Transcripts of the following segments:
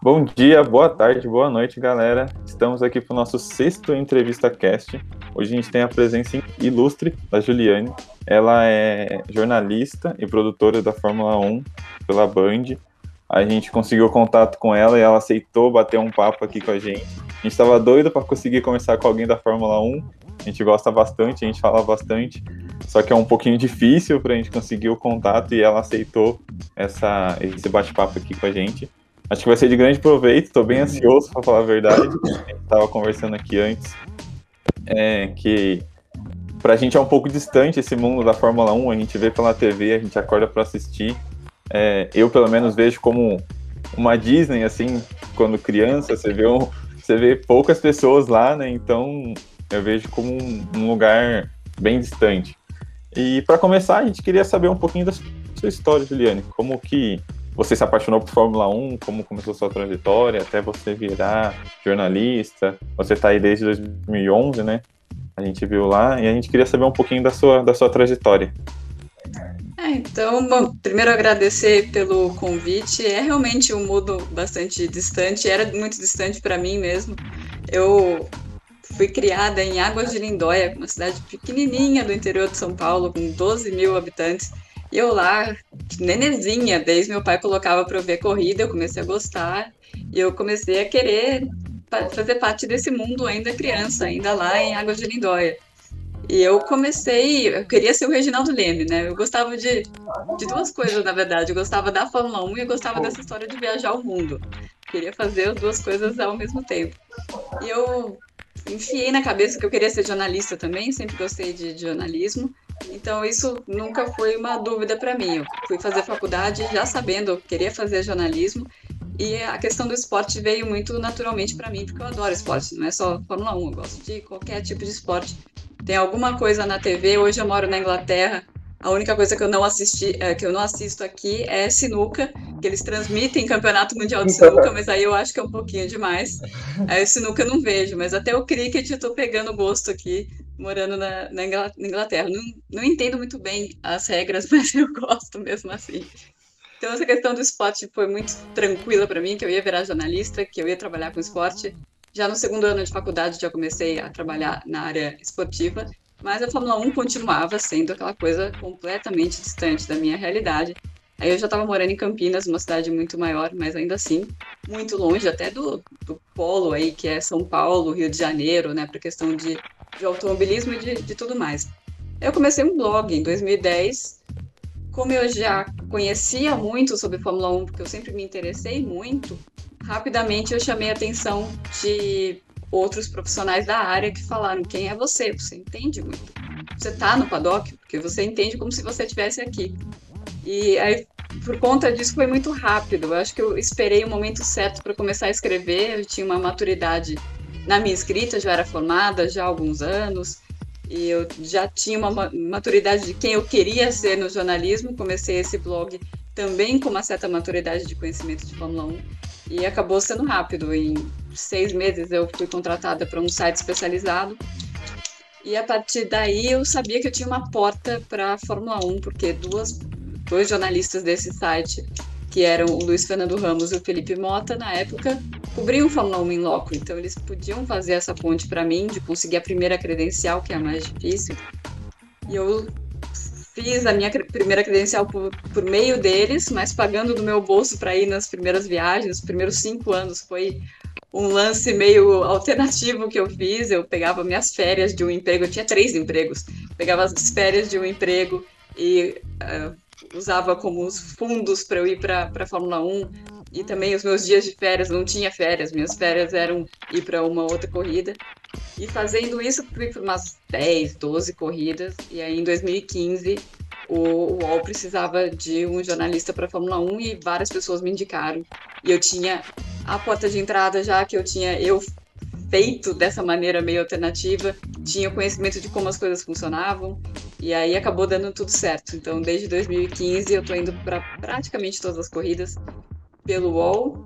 Bom dia, boa tarde, boa noite, galera. Estamos aqui para o nosso sexto Entrevista Cast. Hoje a gente tem a presença ilustre da Juliane. Ela é jornalista e produtora da Fórmula 1 pela Band. A gente conseguiu contato com ela e ela aceitou bater um papo aqui com a gente. A gente estava doido para conseguir conversar com alguém da Fórmula 1. A gente gosta bastante, a gente fala bastante. Só que é um pouquinho difícil para a gente conseguir o contato e ela aceitou essa, esse bate-papo aqui com a gente. Acho que vai ser de grande proveito, estou bem ansioso para falar a verdade. A gente estava conversando aqui antes é, que para a gente é um pouco distante esse mundo da Fórmula 1, a gente vê pela TV, a gente acorda para assistir. É, eu, pelo menos, vejo como uma Disney, assim, quando criança, você vê, um, você vê poucas pessoas lá, né? Então, eu vejo como um, um lugar bem distante. E para começar, a gente queria saber um pouquinho da sua história, Juliane. Como que você se apaixonou por Fórmula 1, como começou sua trajetória, até você virar jornalista. Você está aí desde 2011, né? A gente viu lá e a gente queria saber um pouquinho da sua, da sua trajetória. É, então, bom, primeiro agradecer pelo convite. É realmente um mundo bastante distante, era muito distante para mim mesmo. Eu fui criada em Águas de Lindóia, uma cidade pequenininha do interior de São Paulo, com 12 mil habitantes. E eu lá, nenezinha, desde meu pai colocava para ver corrida, eu comecei a gostar e eu comecei a querer fazer parte desse mundo ainda criança, ainda lá em Águas de Lindóia. E eu comecei, eu queria ser o Reginaldo Leme, né? Eu gostava de, de duas coisas, na verdade. Eu gostava da Fórmula 1 e eu gostava dessa história de viajar o mundo. Queria fazer as duas coisas ao mesmo tempo. E eu enfiei na cabeça que eu queria ser jornalista também, sempre gostei de, jornalismo. Então, isso nunca foi uma dúvida para mim. Eu fui fazer faculdade já sabendo, eu queria fazer jornalismo. E a questão do esporte veio muito naturalmente para mim, porque eu adoro esporte, não é só Fórmula 1, eu gosto de qualquer tipo de esporte. Tem alguma coisa na TV, hoje eu moro na Inglaterra, a única coisa que eu não assisti, é, que eu não assisto aqui é sinuca, que eles transmitem campeonato mundial de sinuca, mas aí eu acho que é um pouquinho demais. Aí o sinuca eu não vejo, mas até o cricket eu tô pegando gosto aqui morando na, na Inglaterra. Não, não entendo muito bem as regras, mas eu gosto mesmo assim. Então, essa questão do esporte foi muito tranquila para mim, que eu ia virar jornalista, que eu ia trabalhar com esporte. Já no segundo ano de faculdade, já comecei a trabalhar na área esportiva, mas a Fórmula 1 continuava sendo aquela coisa completamente distante da minha realidade. Aí eu já estava morando em Campinas, uma cidade muito maior, mas ainda assim, muito longe até do, do polo aí, que é São Paulo, Rio de Janeiro, né, para questão de de automobilismo e de, de tudo mais. Eu comecei um blog em 2010. Como eu já conhecia muito sobre Fórmula 1, porque eu sempre me interessei muito, rapidamente eu chamei a atenção de outros profissionais da área que falaram: quem é você? Você entende muito. Você está no paddock, porque você entende como se você estivesse aqui. E aí, por conta disso, foi muito rápido. Eu acho que eu esperei o momento certo para começar a escrever. Eu tinha uma maturidade na minha escrita, já era formada já há alguns anos, e eu já tinha uma maturidade de quem eu queria ser no jornalismo. Comecei esse blog também com uma certa maturidade de conhecimento de Fórmula 1 e acabou sendo rápido. Em seis meses eu fui contratada para um site especializado e a partir daí eu sabia que eu tinha uma porta para a Fórmula 1, porque duas, dois jornalistas desse site que eram o Luiz Fernando Ramos e o Felipe Mota, na época, cobriam Fórmula 1 em loco. Então, eles podiam fazer essa ponte para mim, de conseguir a primeira credencial, que é a mais difícil. E eu fiz a minha primeira credencial por, por meio deles, mas pagando do meu bolso para ir nas primeiras viagens. Os primeiros cinco anos foi um lance meio alternativo que eu fiz. Eu pegava minhas férias de um emprego, eu tinha três empregos. Pegava as férias de um emprego e uh, usava como os fundos para eu ir para a Fórmula 1 e também os meus dias de férias, não tinha férias, minhas férias eram ir para uma outra corrida. E fazendo isso, fui para umas 10, 12 corridas, e aí em 2015 o, UOL precisava de um jornalista para Fórmula 1 e várias pessoas me indicaram. E eu tinha a porta de entrada já que eu tinha eu feito dessa maneira meio alternativa, tinha conhecimento de como as coisas funcionavam, e aí acabou dando tudo certo. Então, desde 2015 eu estou indo para praticamente todas as corridas pelo UOL,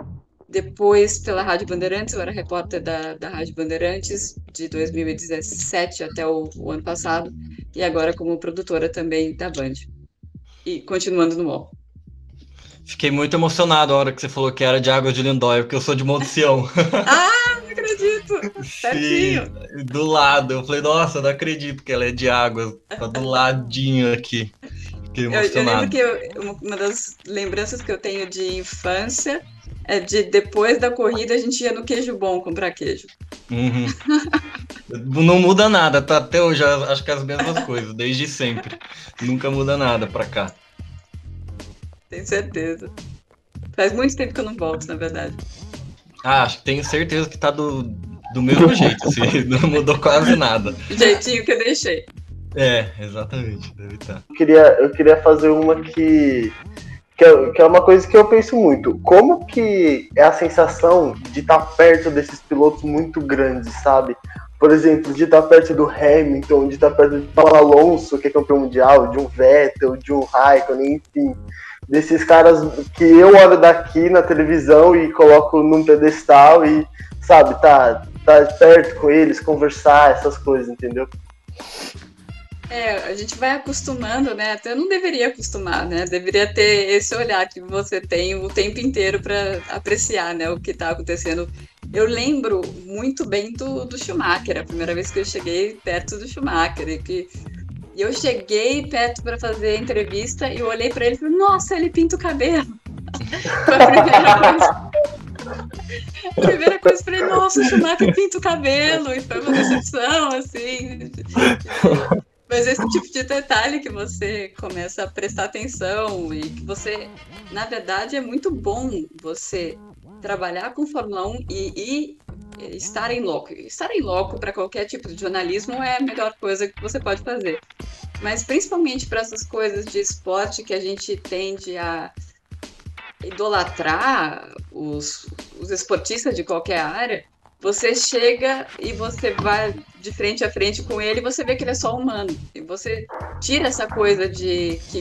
depois pela Rádio Bandeirantes, eu era repórter da, da Rádio Bandeirantes de 2017 até o, o ano passado, e agora como produtora também da Band. e continuando no UOL. Fiquei muito emocionado a hora que você falou que era de Água de Lindóia, porque eu sou de Monte Sião. ah, não acredito! Sim, do lado. Eu falei, nossa, não acredito que ela é de água. Tá do ladinho aqui. Fiquei emocionado. Eu, eu lembro que eu, uma das lembranças que eu tenho de infância é de depois da corrida a gente ia no queijo bom comprar queijo. Uhum. Não muda nada, tá? Até hoje acho que é as mesmas coisas, desde sempre. Nunca muda nada pra cá. Tenho certeza. Faz muito tempo que eu não volto, na verdade. Ah, acho que tenho certeza que tá do, do mesmo jeito, assim, não mudou quase nada. Jeitinho que eu deixei. É, exatamente, deve estar. Tá. Eu queria, eu queria fazer uma que que é, que é uma coisa que eu penso muito. Como que é a sensação de estar tá perto desses pilotos muito grandes, sabe? Por exemplo, de estar tá perto do Hamilton, de estar tá perto de Paulo Alonso, que é campeão mundial, de um Vettel, de um Raikkonen, enfim. Desses caras que eu olho daqui na televisão e coloco num pedestal e, sabe, tá, tá perto com eles, conversar, essas coisas, entendeu? É, a gente vai acostumando, né? Até não deveria acostumar, né? Deveria ter esse olhar que você tem o tempo inteiro para apreciar, né? O que está acontecendo. Eu lembro muito bem do, do Schumacher, a primeira vez que eu cheguei perto do Schumacher, e que eu cheguei perto para fazer a entrevista e eu olhei para ele e falei: Nossa, ele pinta o cabelo. Foi a primeira coisa. A primeira coisa, eu falei, nossa, o Schumacher pinta o cabelo, e foi uma decepção, assim. Mas esse tipo de detalhe que você começa a prestar atenção e que você, na verdade, é muito bom você trabalhar com Fórmula 1 e, e estar em loco. Estar em loco para qualquer tipo de jornalismo é a melhor coisa que você pode fazer. Mas principalmente para essas coisas de esporte que a gente tende a idolatrar os, os esportistas de qualquer área, você chega e você vai de frente a frente com ele e você vê que ele é só humano. E você tira essa coisa de que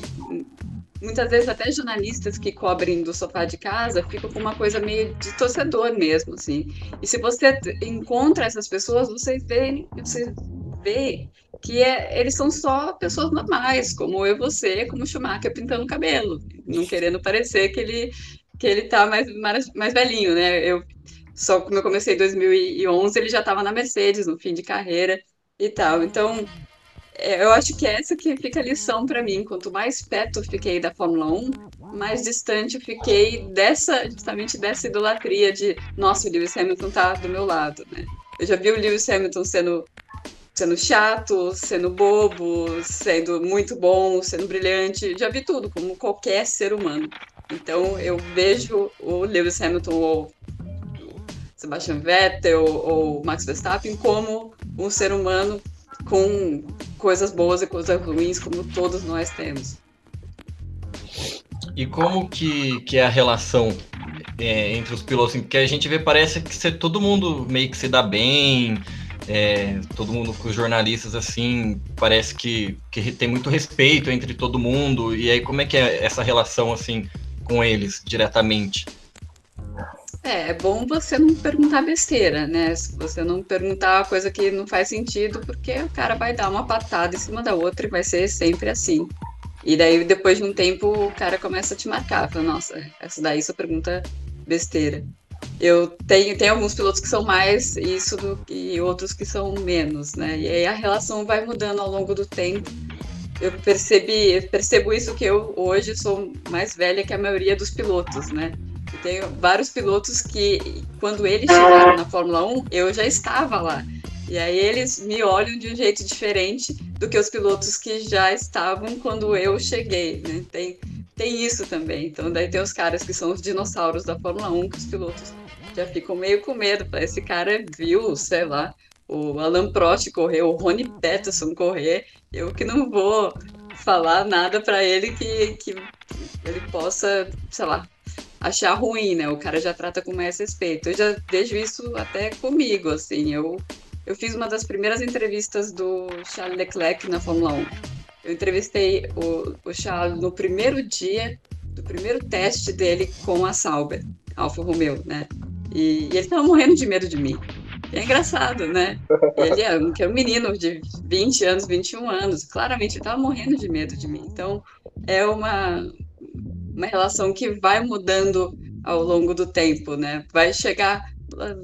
muitas vezes até jornalistas que cobrem do sofá de casa ficam com uma coisa meio de torcedor mesmo, assim. E se você encontra essas pessoas, você vê, você vê que é, eles são só pessoas normais, como eu e você, como Schumacher pintando o cabelo, não querendo parecer que ele que ele tá mais, mais velhinho, né? Eu só como eu comecei em 2011, ele já estava na Mercedes, no fim de carreira e tal. Então, é, eu acho que essa que fica a lição para mim. Quanto mais perto eu fiquei da Fórmula 1, mais distante eu fiquei dessa, justamente dessa idolatria de, nossa, o Lewis Hamilton tá do meu lado, né? Eu já vi o Lewis Hamilton sendo sendo chato, sendo bobo, sendo muito bom, sendo brilhante, já vi tudo, como qualquer ser humano. Então eu vejo o Lewis Hamilton ou Sebastian Vettel ou Max Verstappen como um ser humano com coisas boas e coisas ruins, como todos nós temos. E como que, que é a relação é, entre os pilotos? Porque a gente vê, parece que todo mundo meio que se dá bem, é, todo mundo com os jornalistas, assim, parece que, que tem muito respeito entre todo mundo. E aí, como é que é essa relação, assim, com eles, diretamente? É, é bom você não perguntar besteira, né? Você não perguntar uma coisa que não faz sentido, porque o cara vai dar uma patada em cima da outra e vai ser sempre assim. E daí, depois de um tempo, o cara começa a te marcar. Fala, nossa, essa daí sua pergunta besteira. Eu tenho, tenho alguns pilotos que são mais isso do, e outros que são menos, né? E aí a relação vai mudando ao longo do tempo. Eu percebi, eu percebo isso que eu hoje sou mais velha que a maioria dos pilotos, né? Tem vários pilotos que, quando eles chegaram na Fórmula 1, eu já estava lá. E aí eles me olham de um jeito diferente do que os pilotos que já estavam quando eu cheguei, né? Tem, tem isso também. Então daí tem os caras que são os dinossauros da Fórmula 1, que os pilotos já ficam meio com medo. Esse cara viu, sei lá, o Alan Prost correr, o Rony Peterson correr, eu que não vou falar nada para ele que, que ele possa, sei lá, achar ruim, né? O cara já trata com mais respeito. Eu já vejo isso até comigo, assim. Eu, eu fiz uma das primeiras entrevistas do Charles Leclerc na Fórmula 1. Eu entrevistei o, o Charles no primeiro dia do primeiro teste dele com a Sauber, Alfa Romeo, né? E, e ele tava morrendo de medo de mim. É engraçado, né? Ele é um, que é um menino de 20 anos, 21 anos. Claramente ele tava morrendo de medo de mim. Então, é uma, uma relação que vai mudando ao longo do tempo, né? Vai chegar,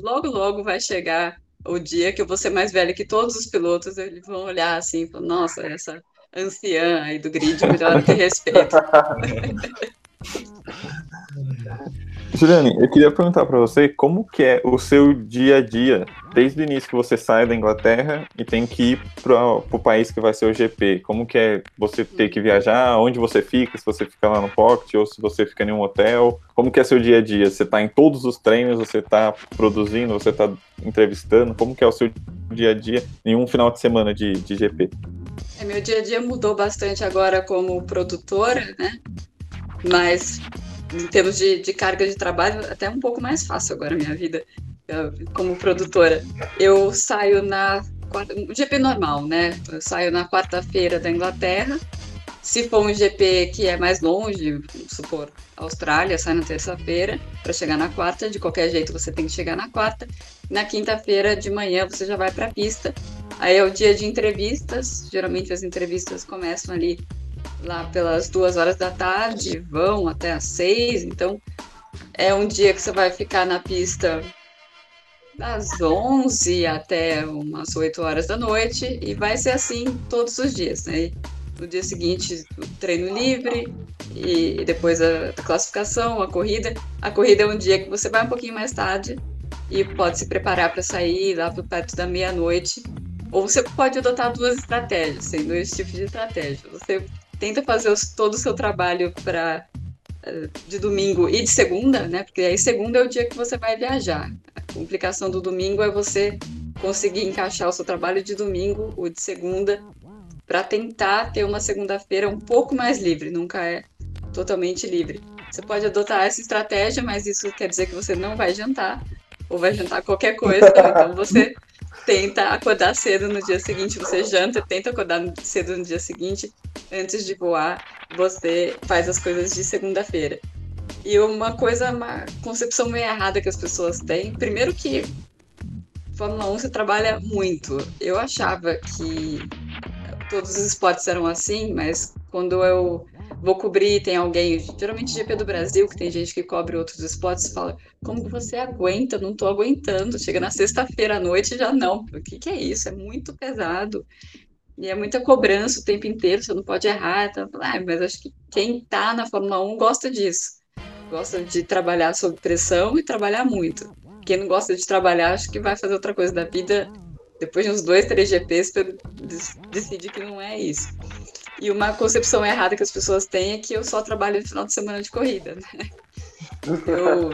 logo, logo vai chegar o dia que eu vou ser mais velha que todos os pilotos, eles vão olhar assim e falar, nossa, essa anciã aí do grid, melhor ter respeito. Juliane, eu queria perguntar para você como que é o seu dia a dia, desde o início que você sai da Inglaterra e tem que ir para o país que vai ser o GP. Como que é você ter que viajar, onde você fica, se você fica lá no pocket ou se você fica em um hotel. Como que é seu dia a dia? Você está em todos os treinos, você está produzindo, você está entrevistando? Como que é o seu dia a dia em um final de semana de, de GP? É, meu dia a dia mudou bastante agora como produtora, né? Mas em termos de, de carga de trabalho, até um pouco mais fácil agora a minha vida como produtora. Eu saio na um GP normal, né? Eu saio na quarta-feira da Inglaterra. Se for um GP que é mais longe, supor, Austrália, sai na terça-feira para chegar na quarta. De qualquer jeito, você tem que chegar na quarta. Na quinta-feira de manhã, você já vai para a pista. Aí é o dia de entrevistas. Geralmente as entrevistas começam ali lá pelas duas horas da tarde, vão até às seis, então é um dia que você vai ficar na pista das 11 até umas 8 horas da noite e vai ser assim todos os dias, né? No dia seguinte, o treino livre e depois a, classificação, a corrida. A corrida é um dia que você vai um pouquinho mais tarde e pode se preparar para sair lá para perto da meia-noite. Ou você pode adotar duas estratégias, tem dois tipos de estratégia. Você tenta fazer os, todo o seu trabalho para eh, de domingo e de segunda, né? Porque aí segunda é o dia que você vai viajar. A complicação do domingo é você conseguir encaixar o seu trabalho de domingo ou de segunda para tentar ter uma segunda-feira um pouco mais livre, nunca é totalmente livre. Você pode adotar essa estratégia, mas isso quer dizer que você não vai jantar ou vai jantar qualquer coisa, então você tenta acordar cedo no dia seguinte, você janta, tenta acordar cedo no dia seguinte, antes de voar, você faz as coisas de segunda-feira. E uma coisa, uma concepção meio errada que as pessoas têm, primeiro que Fórmula 1 você trabalha muito. Eu achava que todos os esportes eram assim, mas quando eu vou cobrir, tem alguém, geralmente GP do Brasil, que tem gente que cobre outros esportes, fala, como você aguenta? Não tô aguentando. Chega na sexta-feira à noite já não. O que, que é isso? É muito pesado. E é muita cobrança o tempo inteiro, você não pode errar. Então, ah, mas acho que quem tá na Fórmula 1 gosta disso. Gosta de trabalhar sob pressão e trabalhar muito. Quem não gosta de trabalhar, acho que vai fazer outra coisa da vida depois de uns dois, três GPs, decide que não é isso. E uma concepção errada que as pessoas têm é que eu só trabalho no final de semana de corrida, né? Eu,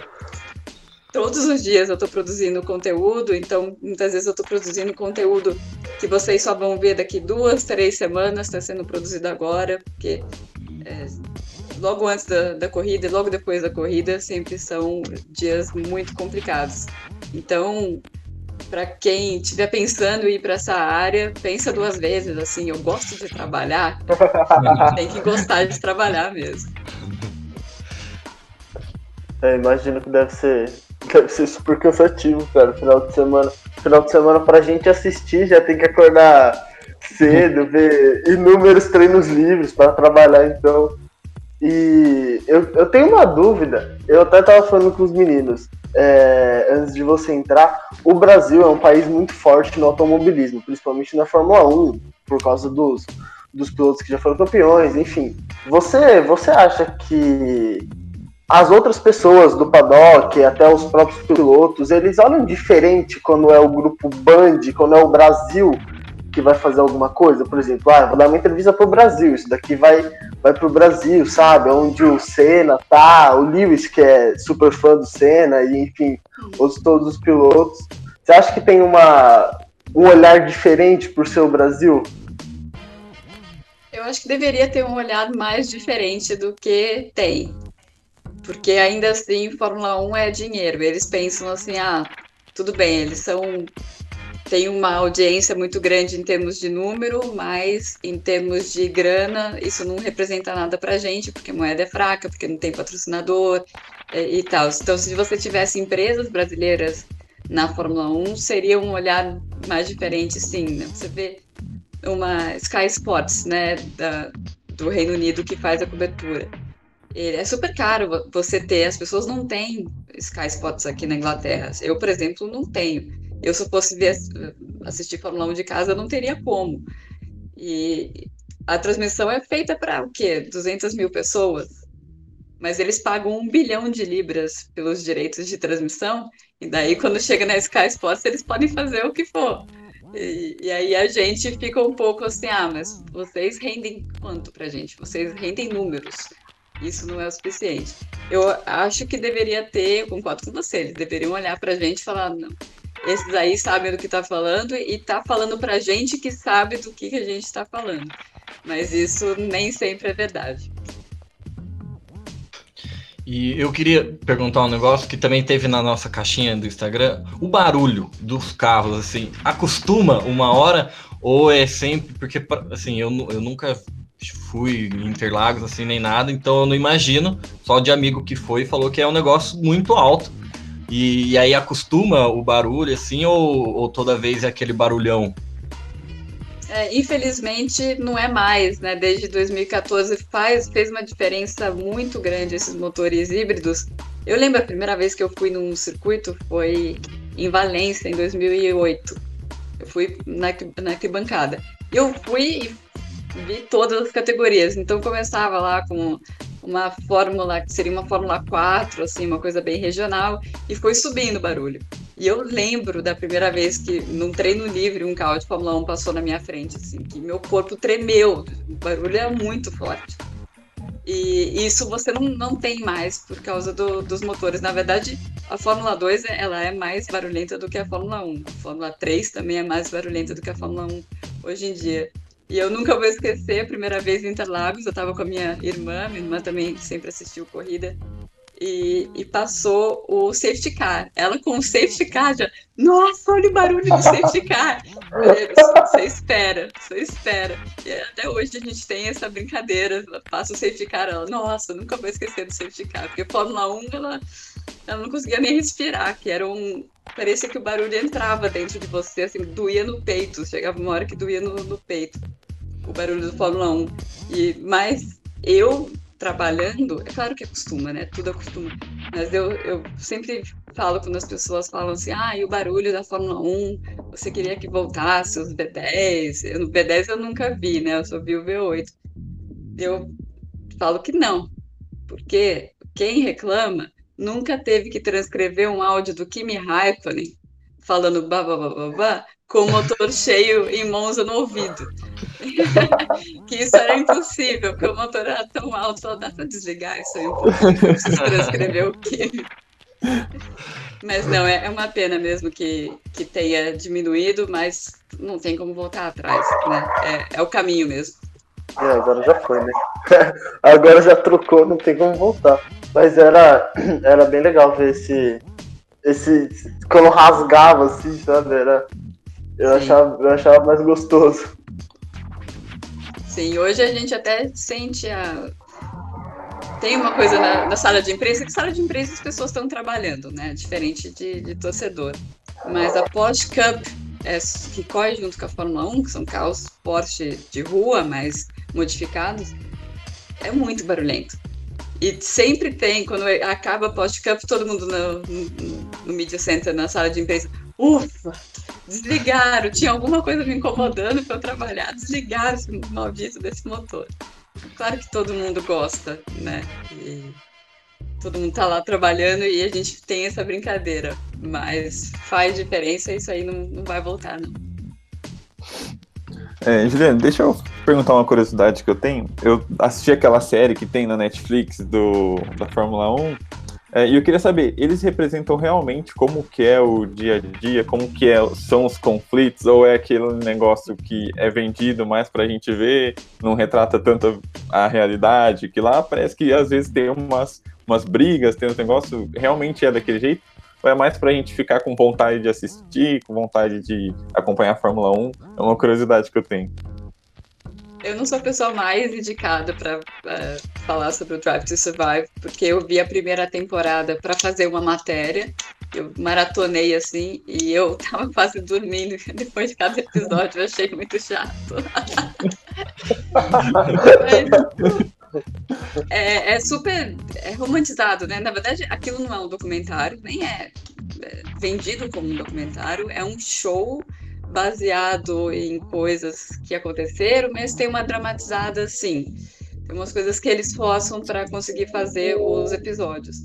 todos os dias eu estou produzindo conteúdo, então muitas vezes eu estou produzindo conteúdo que vocês só vão ver daqui duas, três semanas, está sendo produzido agora, porque é, logo antes da, da corrida e logo depois da corrida sempre são dias muito complicados. Então, para quem estiver pensando em ir para essa área, pensa duas vezes, assim, eu gosto de trabalhar, tem que gostar de trabalhar mesmo. É, imagino que deve ser, deve ser super cansativo, cara, final de semana. Final de semana pra gente assistir, já tem que acordar cedo, ver inúmeros treinos livres para trabalhar, então. E eu, eu tenho uma dúvida, eu até tava falando com os meninos é, antes de você entrar, o Brasil é um país muito forte no automobilismo, principalmente na Fórmula 1, por causa dos, dos pilotos que já foram campeões, enfim. Você, você acha que as outras pessoas do paddock, até os próprios pilotos, eles olham diferente quando é o grupo Band, quando é o Brasil que vai fazer alguma coisa, por exemplo, ah, vou dar uma entrevista pro Brasil, isso daqui vai, vai pro Brasil, sabe? Onde o Senna tá, o Lewis, que é super fã do Senna, e enfim, os, todos os pilotos. Você acha que tem uma, um olhar diferente por ser o Brasil? Eu acho que deveria ter um olhar mais diferente do que tem. Porque ainda assim, Fórmula 1 é dinheiro. Eles pensam assim, ah, tudo bem, eles são tem uma audiência muito grande em termos de número, mas em termos de grana, isso não representa nada para a gente, porque a moeda é fraca, porque não tem patrocinador e, é, e tal. Então, se você tivesse empresas brasileiras na Fórmula 1, seria um olhar mais diferente, sim. Né? Você vê uma Sky Sports, né, da, do Reino Unido que faz a cobertura. É super caro você ter, as pessoas não têm Sky Spots aqui na Inglaterra. Eu, por exemplo, não tenho. Eu, se fosse ver, assistir Fórmula 1 de casa, não teria como. E a transmissão é feita para o quê? 200 mil pessoas? Mas eles pagam um bilhão de libras pelos direitos de transmissão, e daí, quando chega na Sky Sports, eles podem fazer o que for. E, e, aí a gente fica um pouco assim, ah, mas vocês rendem quanto pra gente? Vocês rendem números. Isso não é o suficiente. Eu acho que deveria ter, concordo com você, eles deveriam olhar pra gente e falar, não, esses aí sabem do que tá falando e tá falando pra gente que sabe do que, que a gente tá falando. Mas isso nem sempre é verdade. E eu queria perguntar um negócio que também teve na nossa caixinha do Instagram. O barulho dos carros, assim, acostuma uma hora ou é sempre... Porque, assim, eu, eu nunca fui em Interlagos, assim, nem nada, então eu não imagino. Só de amigo que foi falou que é um negócio muito alto. E, e aí acostuma o barulho, assim, ou, ou toda vez é aquele barulhão? É, infelizmente não é mais, né? Desde 2014 faz, fez uma diferença muito grande esses motores híbridos. Eu lembro a primeira vez que eu fui num circuito foi em Valência, em 2008. Eu fui na, na arquibancada. Eu fui e vi todas as categorias. Então começava lá com uma fórmula que seria uma Fórmula 4, assim, uma coisa bem regional, e foi subindo o barulho. E eu lembro da primeira vez que, num treino livre, um carro de Fórmula 1 passou na minha frente, assim, que meu corpo tremeu, o barulho é muito forte. E isso você não, não tem mais por causa do, dos motores. Na verdade, a Fórmula 2 ela é mais barulhenta do que a Fórmula 1. A Fórmula 3 também é mais barulhenta do que a Fórmula 1 hoje em dia. E eu nunca vou esquecer a primeira vez em Interlagos, eu estava com a minha irmã, minha irmã também sempre assistiu corrida, e, e, passou o safety car. Ela com o safety car já, nossa, olha o barulho do safety car. Você espera, você espera. E até hoje a gente tem essa brincadeira, passa o safety car, ela, nossa, nunca vou esquecer do safety car, porque Fórmula 1 ela, ela não conseguia nem respirar, que era um, parecia que o barulho entrava dentro de você, assim, doía no peito, chegava uma hora que doía no, no peito, o barulho do Fórmula 1. E, mas eu trabalhando, é claro que acostuma, né? Tudo acostuma. Mas eu, eu sempre falo quando as pessoas falam assim, ah, e o barulho da Fórmula 1, você queria que voltasse os V10. Eu, no V10 eu nunca vi, né? Eu só vi o V8. Eu falo que não, porque quem reclama nunca teve que transcrever um áudio do Kimi Raikkonen falando babá com o motor cheio em Monza no ouvido. que isso era impossível, porque o motor era tão alto, só dá para desligar isso aí um pouco, preciso transcrever o Kimi. Mas não, é, é uma pena mesmo que, que tenha diminuído, mas não tem como voltar atrás, né? É, é o caminho mesmo. É, agora já foi, né? agora já trocou, não tem como voltar. Mas era, era bem legal ver esse. esse quando rasgava assim, sabe? Era, eu, achava, eu achava mais gostoso. Sim, hoje a gente até sente a. Tem uma coisa na, na sala de imprensa, que sala de imprensa as pessoas estão trabalhando, né? Diferente de, de torcedor. Mas a Porsche Cup, é, que corre junto com a Fórmula 1, que são carros Porsche de rua, mas modificados, é muito barulhento. E sempre tem, quando acaba a post-cup, todo mundo no, no, no, Media Center, na sala de imprensa, ufa, desligaram, tinha alguma coisa me incomodando para eu trabalhar, desligaram esse maldito desse motor. Claro que todo mundo gosta, né? E todo mundo tá lá trabalhando e a gente tem essa brincadeira, mas faz diferença isso aí não, não vai voltar, não. É, Juliano, deixa eu perguntar uma curiosidade que eu tenho. Eu assisti aquela série que tem na Netflix do, da Fórmula 1 é, e eu queria saber, eles representam realmente como que é o dia a dia, como que é, são os conflitos, ou é aquele negócio que é vendido mais pra gente ver, não retrata tanto a realidade, que lá parece que às vezes tem umas, umas brigas, tem um negócio, realmente é daquele jeito? Ou é mais pra gente ficar com vontade de assistir, com vontade de acompanhar a Fórmula 1? É uma curiosidade que eu tenho. Eu não sou a pessoa mais indicada para uh, falar sobre o Drive to Survive, porque eu vi a primeira temporada para fazer uma matéria. Eu maratonei assim e eu tava quase dormindo depois de cada episódio. Eu achei muito chato. é, é, super é romantizado, né? Na verdade, aquilo não é um documentário, nem é, é vendido como um documentário, é um show baseado em coisas que aconteceram, mas tem uma dramatizada, sim. Tem umas coisas que eles forçam para conseguir fazer os episódios.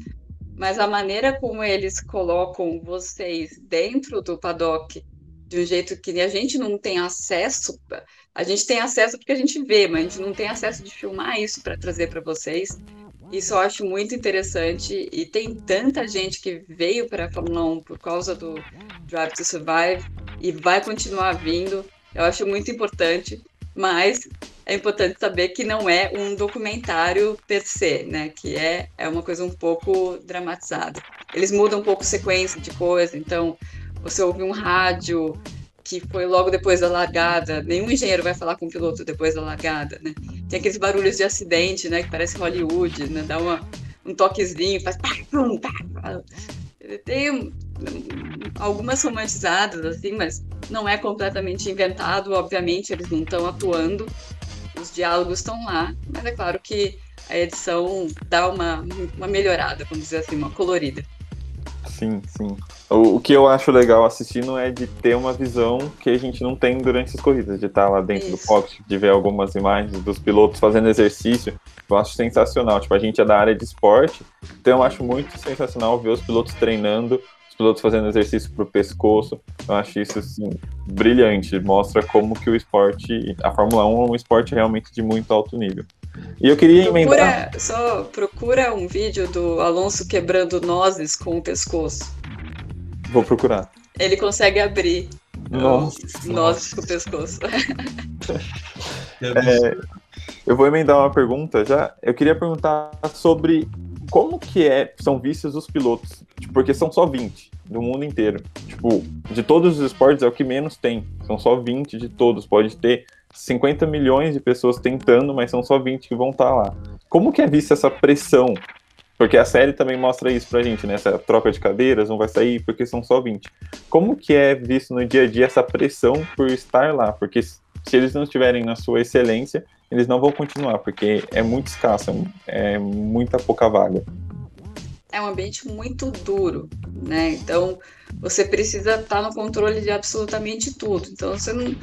Mas a maneira como eles colocam vocês dentro do paddock de um jeito que a gente não tem acesso, a gente tem acesso porque a gente vê, mas a gente não tem acesso de filmar isso para trazer para vocês. Isso eu acho muito interessante e tem tanta gente que veio para a Fórmula 1 por causa do Drive to Survive e vai continuar vindo. Eu acho muito importante, mas é importante saber que não é um documentário per se, né? Que é, é uma coisa um pouco dramatizada. Eles mudam um pouco a sequência de coisa, então você ouve um rádio que foi logo depois da largada. Nenhum engenheiro vai falar com o piloto depois da largada, né? Tem aqueles barulhos de acidente, né? Que parece Hollywood, né? Dá uma, um toquezinho, faz pá, pum, pá, pá. Tem algumas romantizadas, assim, mas não é completamente inventado. Obviamente, eles não estão atuando, os diálogos estão lá, mas é claro que a edição dá uma, uma melhorada, vamos dizer assim, uma colorida. Sim, sim. O, o, que eu acho legal assistindo é de ter uma visão que a gente não tem durante as corridas, de estar lá dentro Isso. do cockpit, de ver algumas imagens dos pilotos fazendo exercício. Eu acho sensacional. Tipo, a gente é da área de esporte, então eu acho muito sensacional ver os pilotos treinando, os pilotos fazendo exercício para o pescoço. Eu acho isso assim, brilhante. Mostra como que o esporte, a Fórmula 1 é um esporte realmente de muito alto nível. E eu queria procura, emendar. Só procura um vídeo do Alonso quebrando nozes com o pescoço. Vou procurar. Ele consegue abrir nossa, nozes com o pescoço. é, eu vou emendar uma pergunta já. Eu queria perguntar sobre como que é, são vistos os pilotos, tipo, porque são só 20 do mundo inteiro. Tipo, de todos os esportes é o que menos tem. São só 20 de todos. Pode ter 50 milhões de pessoas tentando, mas são só 20 que vão estar tá lá. Como que é vista essa pressão? Porque a série também mostra isso pra gente, né? Essa troca de cadeiras não vai sair porque são só 20. Como que é visto no dia a dia essa pressão por estar lá? Porque se eles não estiverem na sua excelência, eles não vão continuar, porque é muito escasso, é muita pouca vaga. É um ambiente muito duro, né? Então, você precisa estar no controle de absolutamente tudo. Então, você não,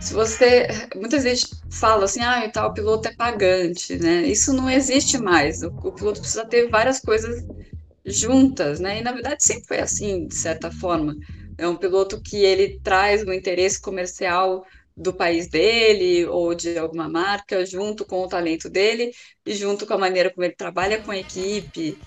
se você muitas vezes fala assim, ah, tal piloto é pagante, né? Isso não existe mais. O, o, piloto precisa ter várias coisas juntas, né? E na verdade sempre foi assim, de certa forma. É um piloto que ele traz um interesse comercial do país dele ou de alguma marca junto com o talento dele e junto com a maneira como ele trabalha com a equipe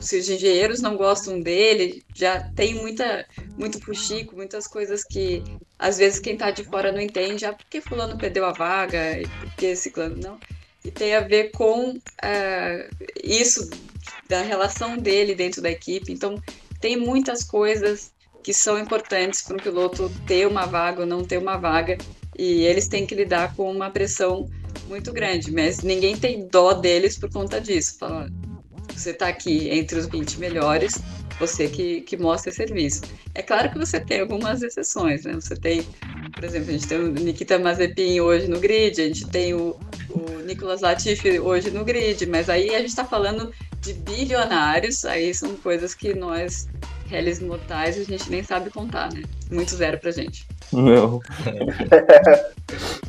se os engenheiros não gostam dele, já tem muita, muito fuxico, muitas coisas que às vezes quem está de fora não entende, ah, por que fulano perdeu a vaga, e por que ciclano não? E tem a ver com uh, isso, da relação dele dentro da equipe. Então, tem muitas coisas que são importantes para um piloto ter uma vaga ou não ter uma vaga, e eles têm que lidar com uma pressão muito grande, mas ninguém tem dó deles por conta disso. Fala, você está aqui entre os 20 melhores, você que, que mostra serviço. É claro que você tem algumas exceções, né? Você tem, por exemplo, a gente tem o Nikita Mazepin hoje no grid, a gente tem o, o Nicolas Latifi hoje no grid, mas aí a gente está falando de bilionários, aí são coisas que nós, réis mortais, a gente nem sabe contar, né? Muito zero pra gente. Não.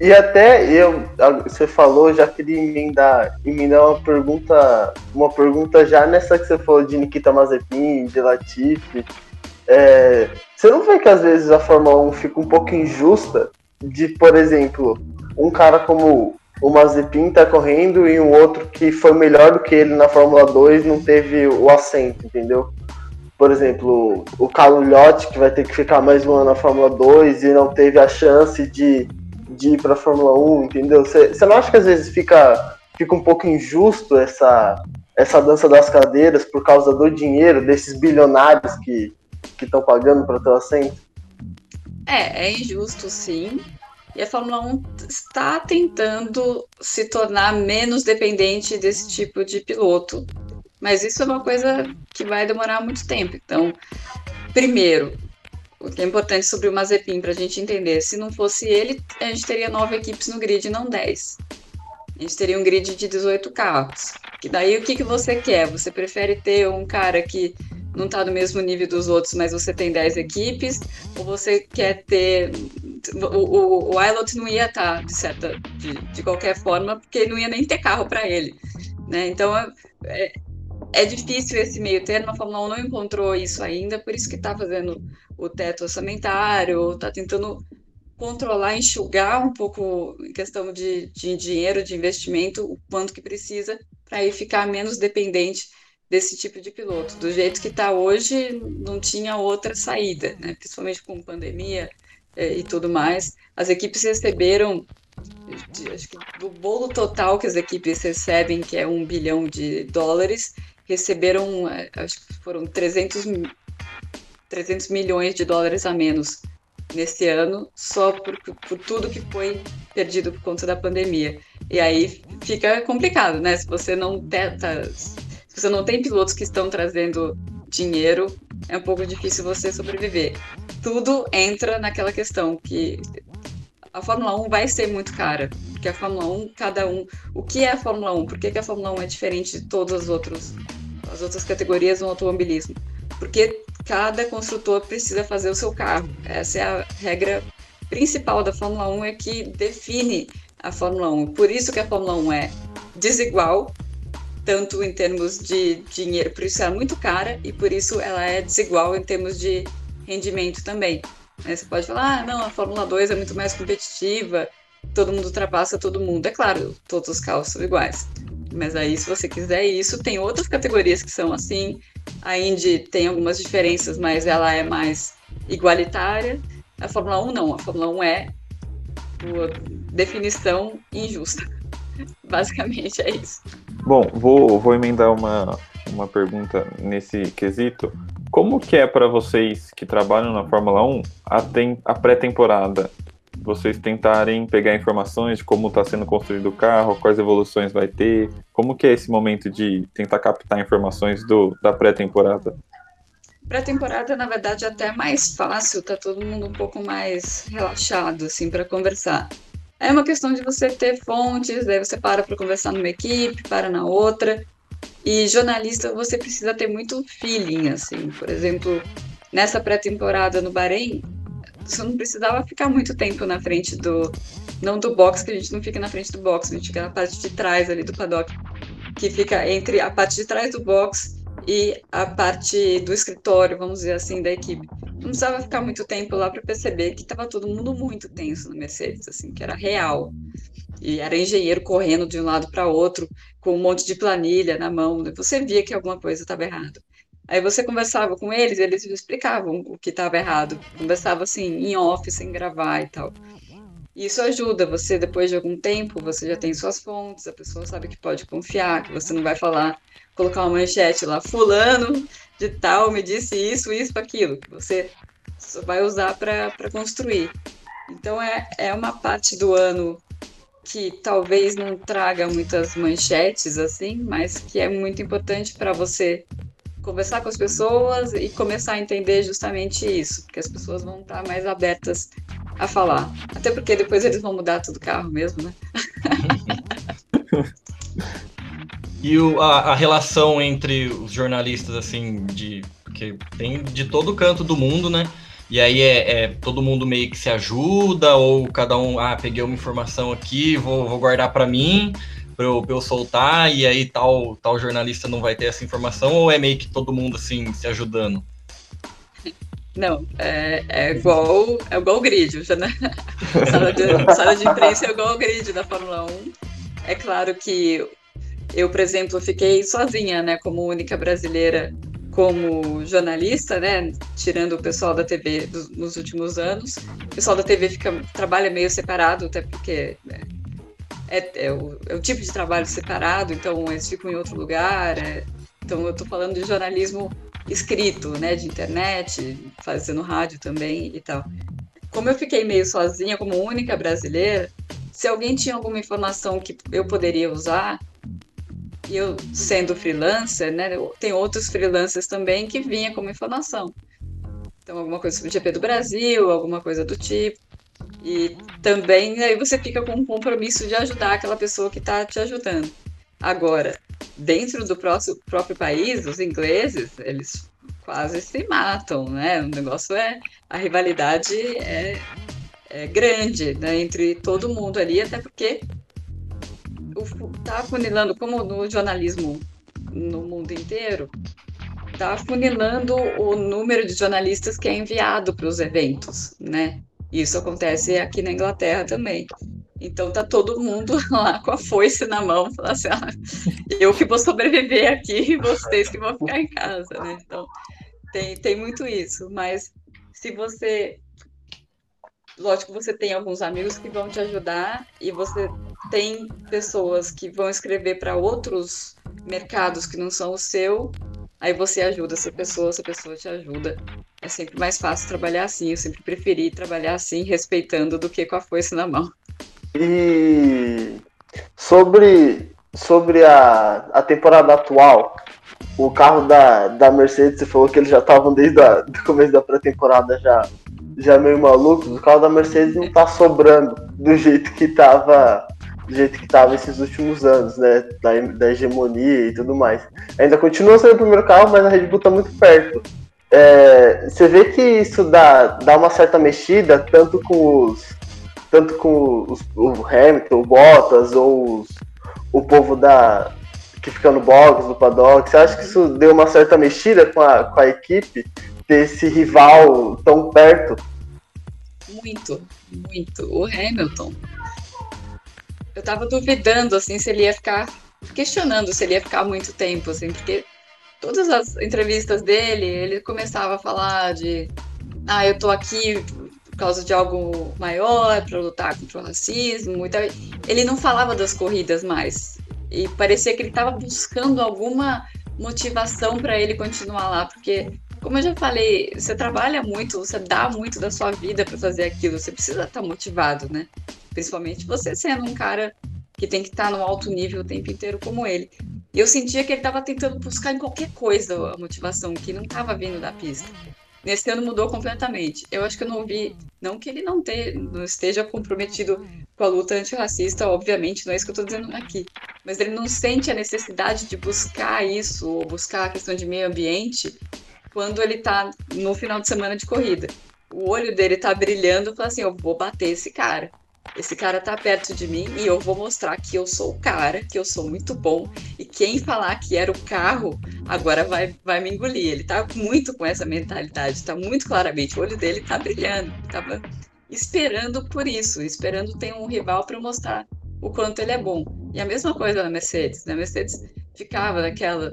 E até eu, você falou, já queria emendar, emendar uma pergunta, uma pergunta já nessa que você falou de Nikita Mazepin, de Latifi. É, você não vê que às vezes a Fórmula 1 fica um pouco injusta de, por exemplo, um cara como o Mazepin tá correndo e um outro que foi melhor do que ele na Fórmula 2 não teve o assento, entendeu? Por exemplo, o Carlos Lhotti, que vai ter que ficar mais um ano na Fórmula 2 e não teve a chance de de ir para Fórmula 1, entendeu? Você não acha que às vezes fica, fica um pouco injusto essa, essa dança das cadeiras por causa do dinheiro desses bilionários que estão pagando para ter o assento? É, é injusto sim. E a Fórmula 1 está tentando se tornar menos dependente desse tipo de piloto. Mas isso é uma coisa que vai demorar muito tempo. Então, primeiro, o que é importante sobre o Mazepin para a gente entender. Se não fosse ele, a gente teria nove equipes no grid, não dez. A gente teria um grid de 18 carros. Que daí o que, que você quer? Você prefere ter um cara que não está no mesmo nível dos outros, mas você tem 10 equipes, ou você quer ter. O, o, o Ilot não ia estar, tá, de, certa, de, de qualquer forma, porque não ia nem ter carro para ele. Né? Então, é, é difícil esse meio termo, a Fórmula 1 não encontrou isso ainda, por isso que está fazendo o teto orçamentário, está tentando controlar, enxugar um pouco em questão de, de dinheiro, de investimento, o quanto que precisa, para aí ficar menos dependente desse tipo de piloto. Do jeito que está hoje, não tinha outra saída, né? principalmente com pandemia é, e tudo mais. As equipes receberam, acho que do bolo total que as equipes recebem, que é um bilhão de dólares, receberam, é, acho que foram 300, 300 milhões de dólares a menos nesse ano, só por, por tudo que foi perdido por conta da pandemia. E aí fica complicado, né? Se você não tenta, se você não tem pilotos que estão trazendo dinheiro, é um pouco difícil você sobreviver. Tudo entra naquela questão que a Fórmula 1 vai ser muito cara, porque a Fórmula 1, cada um, o que é a Fórmula 1? Por que, que a Fórmula 1 é diferente de todas as outras, as outras categorias no automobilismo? Porque cada construtor precisa fazer o seu carro. Essa é a regra principal da Fórmula 1 é que define a Fórmula 1. Por isso que a Fórmula 1 é desigual, tanto em termos de dinheiro, por isso ela é muito cara e por isso ela é desigual em termos de rendimento também. Você pode falar, ah, não, a Fórmula 2 é muito mais competitiva, todo mundo ultrapassa todo mundo. É claro, todos os carros são iguais. Mas aí, se você quiser isso, tem outras categorias que são assim. A Indy tem algumas diferenças, mas ela é mais igualitária. A Fórmula 1 não. A Fórmula 1 é definição injusta. Basicamente é isso. Bom, vou, vou emendar uma, uma pergunta nesse quesito. Como que é para vocês que trabalham na Fórmula 1 a, a pré-temporada? Vocês tentarem pegar informações de como está sendo construído o carro, quais evoluções vai ter, como que é esse momento de tentar captar informações do, da pré-temporada? Pré-temporada, na verdade, é até mais fácil, tá todo mundo um pouco mais relaxado, assim, para conversar. É uma questão de você ter fontes, daí você para para conversar numa equipe, para na outra. E jornalista, você precisa ter muito feeling, assim. Por exemplo, nessa pré-temporada no Bahrein, você não precisava ficar muito tempo na frente do. Não do box, que a gente não fica na frente do box, a gente fica na parte de trás ali do paddock, que fica entre a parte de trás do box e a parte do escritório, vamos dizer assim, da equipe. Não precisava ficar muito tempo lá para perceber que estava todo mundo muito tenso no Mercedes, assim, que era real. E era engenheiro correndo de um lado para outro, com um monte de planilha na mão. Você via que alguma coisa estava errada. Aí você conversava com eles, eles explicavam o que estava errado. Conversava assim, em off, sem gravar e tal. Isso ajuda você, depois de algum tempo, você já tem suas fontes, a pessoa sabe que pode confiar, que você não vai falar, colocar uma manchete lá, fulano de tal me disse isso, isso, aquilo, que você vai usar para construir. Então é, é uma parte do ano que talvez não traga muitas manchetes assim, mas que é muito importante para você conversar com as pessoas e começar a entender justamente isso, porque as pessoas vão estar mais abertas a falar. Até porque depois eles vão mudar tudo carro mesmo, né? e o, a, a, relação entre os jornalistas, assim, de. Porque tem de todo canto do mundo, né? E aí é, é, todo mundo meio que se ajuda, ou cada um, ah, peguei uma informação aqui, vou, vou guardar para mim para eu, eu soltar e aí tal, tal jornalista não vai ter essa informação ou é meio que todo mundo assim se ajudando? Não, é, é igual é igual o grid, já, né? sala, de, sala de imprensa é igual o grid da Fórmula 1. É claro que eu, por exemplo, fiquei sozinha, né, como única brasileira como jornalista, né, tirando o pessoal da TV dos, nos últimos anos. O pessoal da TV fica, trabalha meio separado, até porque né, é, é, o, é o tipo de trabalho separado, então eles ficam em outro lugar. É, então eu estou falando de jornalismo escrito, né, de internet, fazendo rádio também e tal. Como eu fiquei meio sozinha, como única brasileira, se alguém tinha alguma informação que eu poderia usar, e eu sendo freelancer, né, tem outros freelancers também que vinha como informação. Então, alguma coisa sobre o GP do Brasil, alguma coisa do tipo. E também aí você fica com um compromisso de ajudar aquela pessoa que está te ajudando. Agora, dentro do próximo, próprio país, os ingleses, eles quase se matam, né? O negócio é. A rivalidade é, é grande né, entre todo mundo ali, até porque está funilando, como no jornalismo no mundo inteiro, está funilando o número de jornalistas que é enviado para os eventos, né? Isso acontece aqui na Inglaterra também. Então tá todo mundo lá com a foice na mão, falando assim, ah, eu que vou sobreviver aqui e vocês que vão ficar em casa, né? Então tem, tem muito isso, mas se você lógico, você tem alguns amigos que vão te ajudar e você tem pessoas que vão escrever para outros mercados que não são o seu, aí você ajuda essa pessoa, essa pessoa te ajuda. É sempre mais fácil trabalhar assim, eu sempre preferi trabalhar assim, respeitando, do que com a foice na mão. E sobre, sobre a, a temporada atual, o carro da, da Mercedes, você falou que eles já estavam desde o começo da pré-temporada já já meio maluco, o carro da Mercedes não tá sobrando do jeito que tava do jeito que tava esses últimos anos, né? Da, da hegemonia e tudo mais. Ainda continua sendo o primeiro carro, mas a Red Bull tá muito perto. É, você vê que isso dá, dá uma certa mexida, tanto com os. Tanto com os, o Hamilton, o Bottas, ou os, o povo da. que fica no box, no paddock. Você acha que isso deu uma certa mexida com a, com a equipe? Ter esse rival tão perto? muito, muito. O Hamilton. Eu tava duvidando, assim, se ele ia ficar. questionando se ele ia ficar muito tempo, assim, porque todas as entrevistas dele, ele começava a falar de. Ah, eu tô aqui por causa de algo maior, para lutar contra o racismo e tal. Ele não falava das corridas mais. E parecia que ele estava buscando alguma motivação para ele continuar lá, porque como eu já falei, você trabalha muito, você dá muito da sua vida para fazer aquilo, você precisa estar tá motivado, né? Principalmente você sendo um cara que tem que estar tá no alto nível o tempo inteiro como ele. E eu sentia que ele estava tentando buscar em qualquer coisa a motivação, que não estava vindo da pista. Nesse ano mudou completamente. Eu acho que eu não vi, não que ele não, te, não esteja comprometido com a luta antirracista, obviamente, não é isso que eu estou dizendo aqui. Mas ele não sente a necessidade de buscar isso, ou buscar a questão de meio ambiente, quando ele tá no final de semana de corrida. O olho dele tá brilhando, fala assim: eu vou bater esse cara. Esse cara tá perto de mim e eu vou mostrar que eu sou o cara, que eu sou muito bom. E quem falar que era o carro, agora vai, vai me engolir. Ele tá muito com essa mentalidade, tá muito claramente. O olho dele tá brilhando. Tava esperando por isso, esperando ter um rival para mostrar o quanto ele é bom. E a mesma coisa na Mercedes. Na né? Mercedes ficava naquela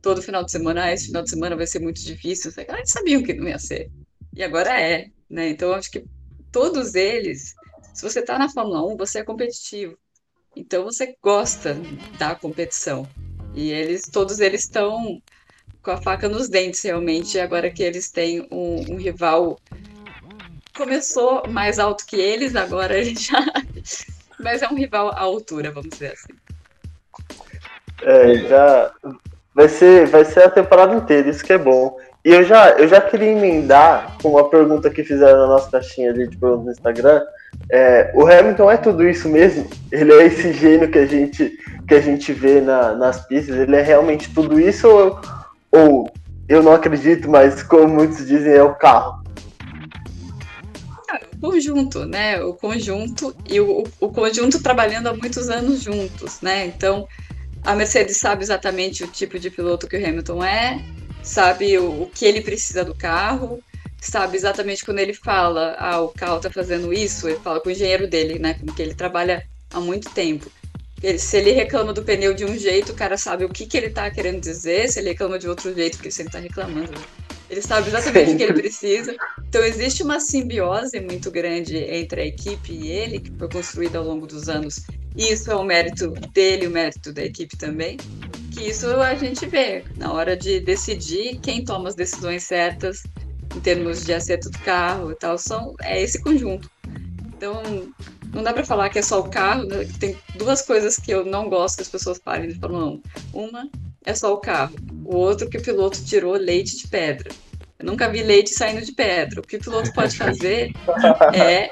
todo final de semana, ah, esse final de semana vai ser muito difícil. A gente sabia que não ia ser. E agora é, né? Então, acho que todos eles, se você está na Fórmula 1, você é competitivo. Então, você gosta da competição. E eles, todos eles estão com a faca nos dentes, realmente, agora que eles têm um, um rival. Começou mais alto que eles, agora ele já. Mas é um rival à altura, vamos dizer assim. É, já Vai ser, vai ser a temporada inteira, isso que é bom. E eu já, eu já queria emendar com uma pergunta que fizeram na nossa caixinha de perguntas no Instagram. É, o Hamilton é tudo isso mesmo? Ele é esse gênio que a gente, que a gente vê na, nas pistas? Ele é realmente tudo isso ou, ou eu não acredito, mas como muitos dizem, é o carro? Ah, o conjunto, né? O conjunto e o, o conjunto trabalhando há muitos anos juntos, né? Então, a Mercedes sabe exatamente o tipo de piloto que o Hamilton é, sabe o, o que ele precisa do carro, sabe exatamente quando ele fala, ah, o carro tá fazendo isso, ele fala com o engenheiro dele, né, com que ele trabalha há muito tempo. Ele, se ele reclama do pneu de um jeito, o cara sabe o que, que ele tá querendo dizer, se ele reclama de outro jeito, porque ele sempre tá reclamando. Né? Ele sabe exatamente o que ele precisa. Então existe uma simbiose muito grande entre a equipe e ele, que foi construída ao longo dos anos e isso é o mérito dele, o mérito da equipe também, que isso a gente vê na hora de decidir quem toma as decisões certas em termos de acerto do carro e tal, são, é esse conjunto. Então, não dá para falar que é só o carro, né? tem duas coisas que eu não gosto que as pessoas falem de Fórmula 1. Uma é só o carro, o outro que o piloto tirou leite de pedra. Eu nunca vi leite saindo de pedra. O que o piloto pode fazer é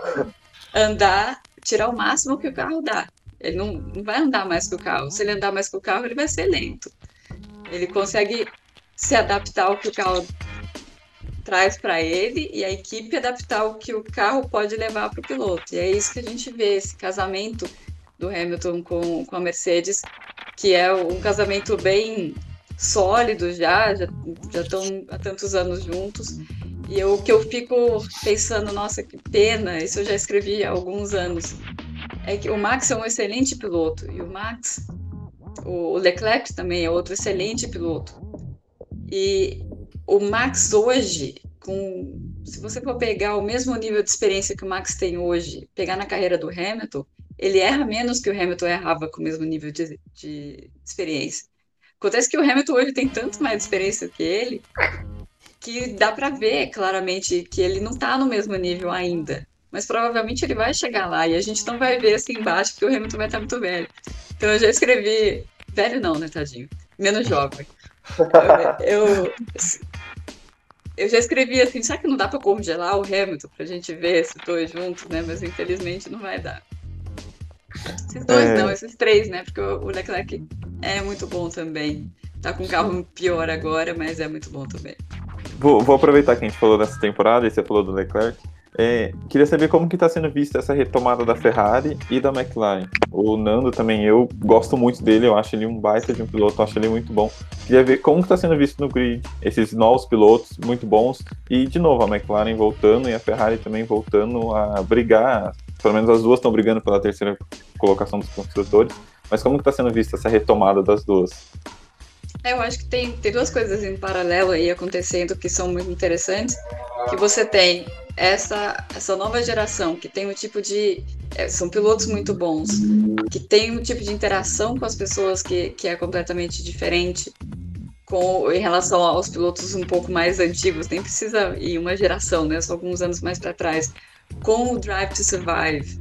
andar, tirar o máximo que o carro dá. Ele não, não vai andar mais que o carro. Se ele andar mais que o carro, ele vai ser lento. Ele consegue se adaptar ao que o carro traz para ele e a equipe adaptar o que o carro pode levar para o piloto. E é isso que a gente vê, esse casamento do Hamilton com, com a Mercedes, que é um casamento bem sólido já, já estão há tantos anos juntos. E o que eu fico pensando, nossa, que pena, isso eu já escrevi há alguns anos, é que o Max é um excelente piloto, e o Max, o Leclerc também é outro excelente piloto. E o Max hoje, com, se você for pegar o mesmo nível de experiência que o Max tem hoje, pegar na carreira do Hamilton, ele erra menos que o Hamilton errava com o mesmo nível de, de experiência. Acontece que o Hamilton hoje tem tanto mais experiência que ele, que dá para ver claramente que ele não está no mesmo nível ainda. Mas provavelmente ele vai chegar lá e a gente não vai ver assim embaixo, porque o Hamilton vai estar muito velho. Então eu já escrevi. Velho não, né, tadinho? Menos jovem. Eu, eu já escrevi assim, será que não dá para congelar o Hamilton pra gente ver esses dois juntos, né? Mas infelizmente não vai dar. Esses dois é... não, esses três, né? Porque o Leclerc é muito bom também. Tá com um carro pior agora, mas é muito bom também. Vou, vou aproveitar que a gente falou dessa temporada e você falou do Leclerc. É, queria saber como que está sendo vista essa retomada da Ferrari e da McLaren. O Nando também, eu gosto muito dele, eu acho ele um baita de um piloto, eu acho ele muito bom. Queria ver como está sendo visto no grid, esses novos pilotos muito bons. E, de novo, a McLaren voltando e a Ferrari também voltando a brigar. Pelo menos as duas estão brigando pela terceira colocação dos construtores. Mas como está sendo vista essa retomada das duas? É, eu acho que tem, tem duas coisas em paralelo aí acontecendo que são muito interessantes. Que você tem essa, essa nova geração que tem um tipo de. É, são pilotos muito bons, que tem um tipo de interação com as pessoas que, que é completamente diferente com, em relação aos pilotos um pouco mais antigos, nem precisa ir uma geração, né? Só alguns anos mais para trás. Com o Drive to Survive,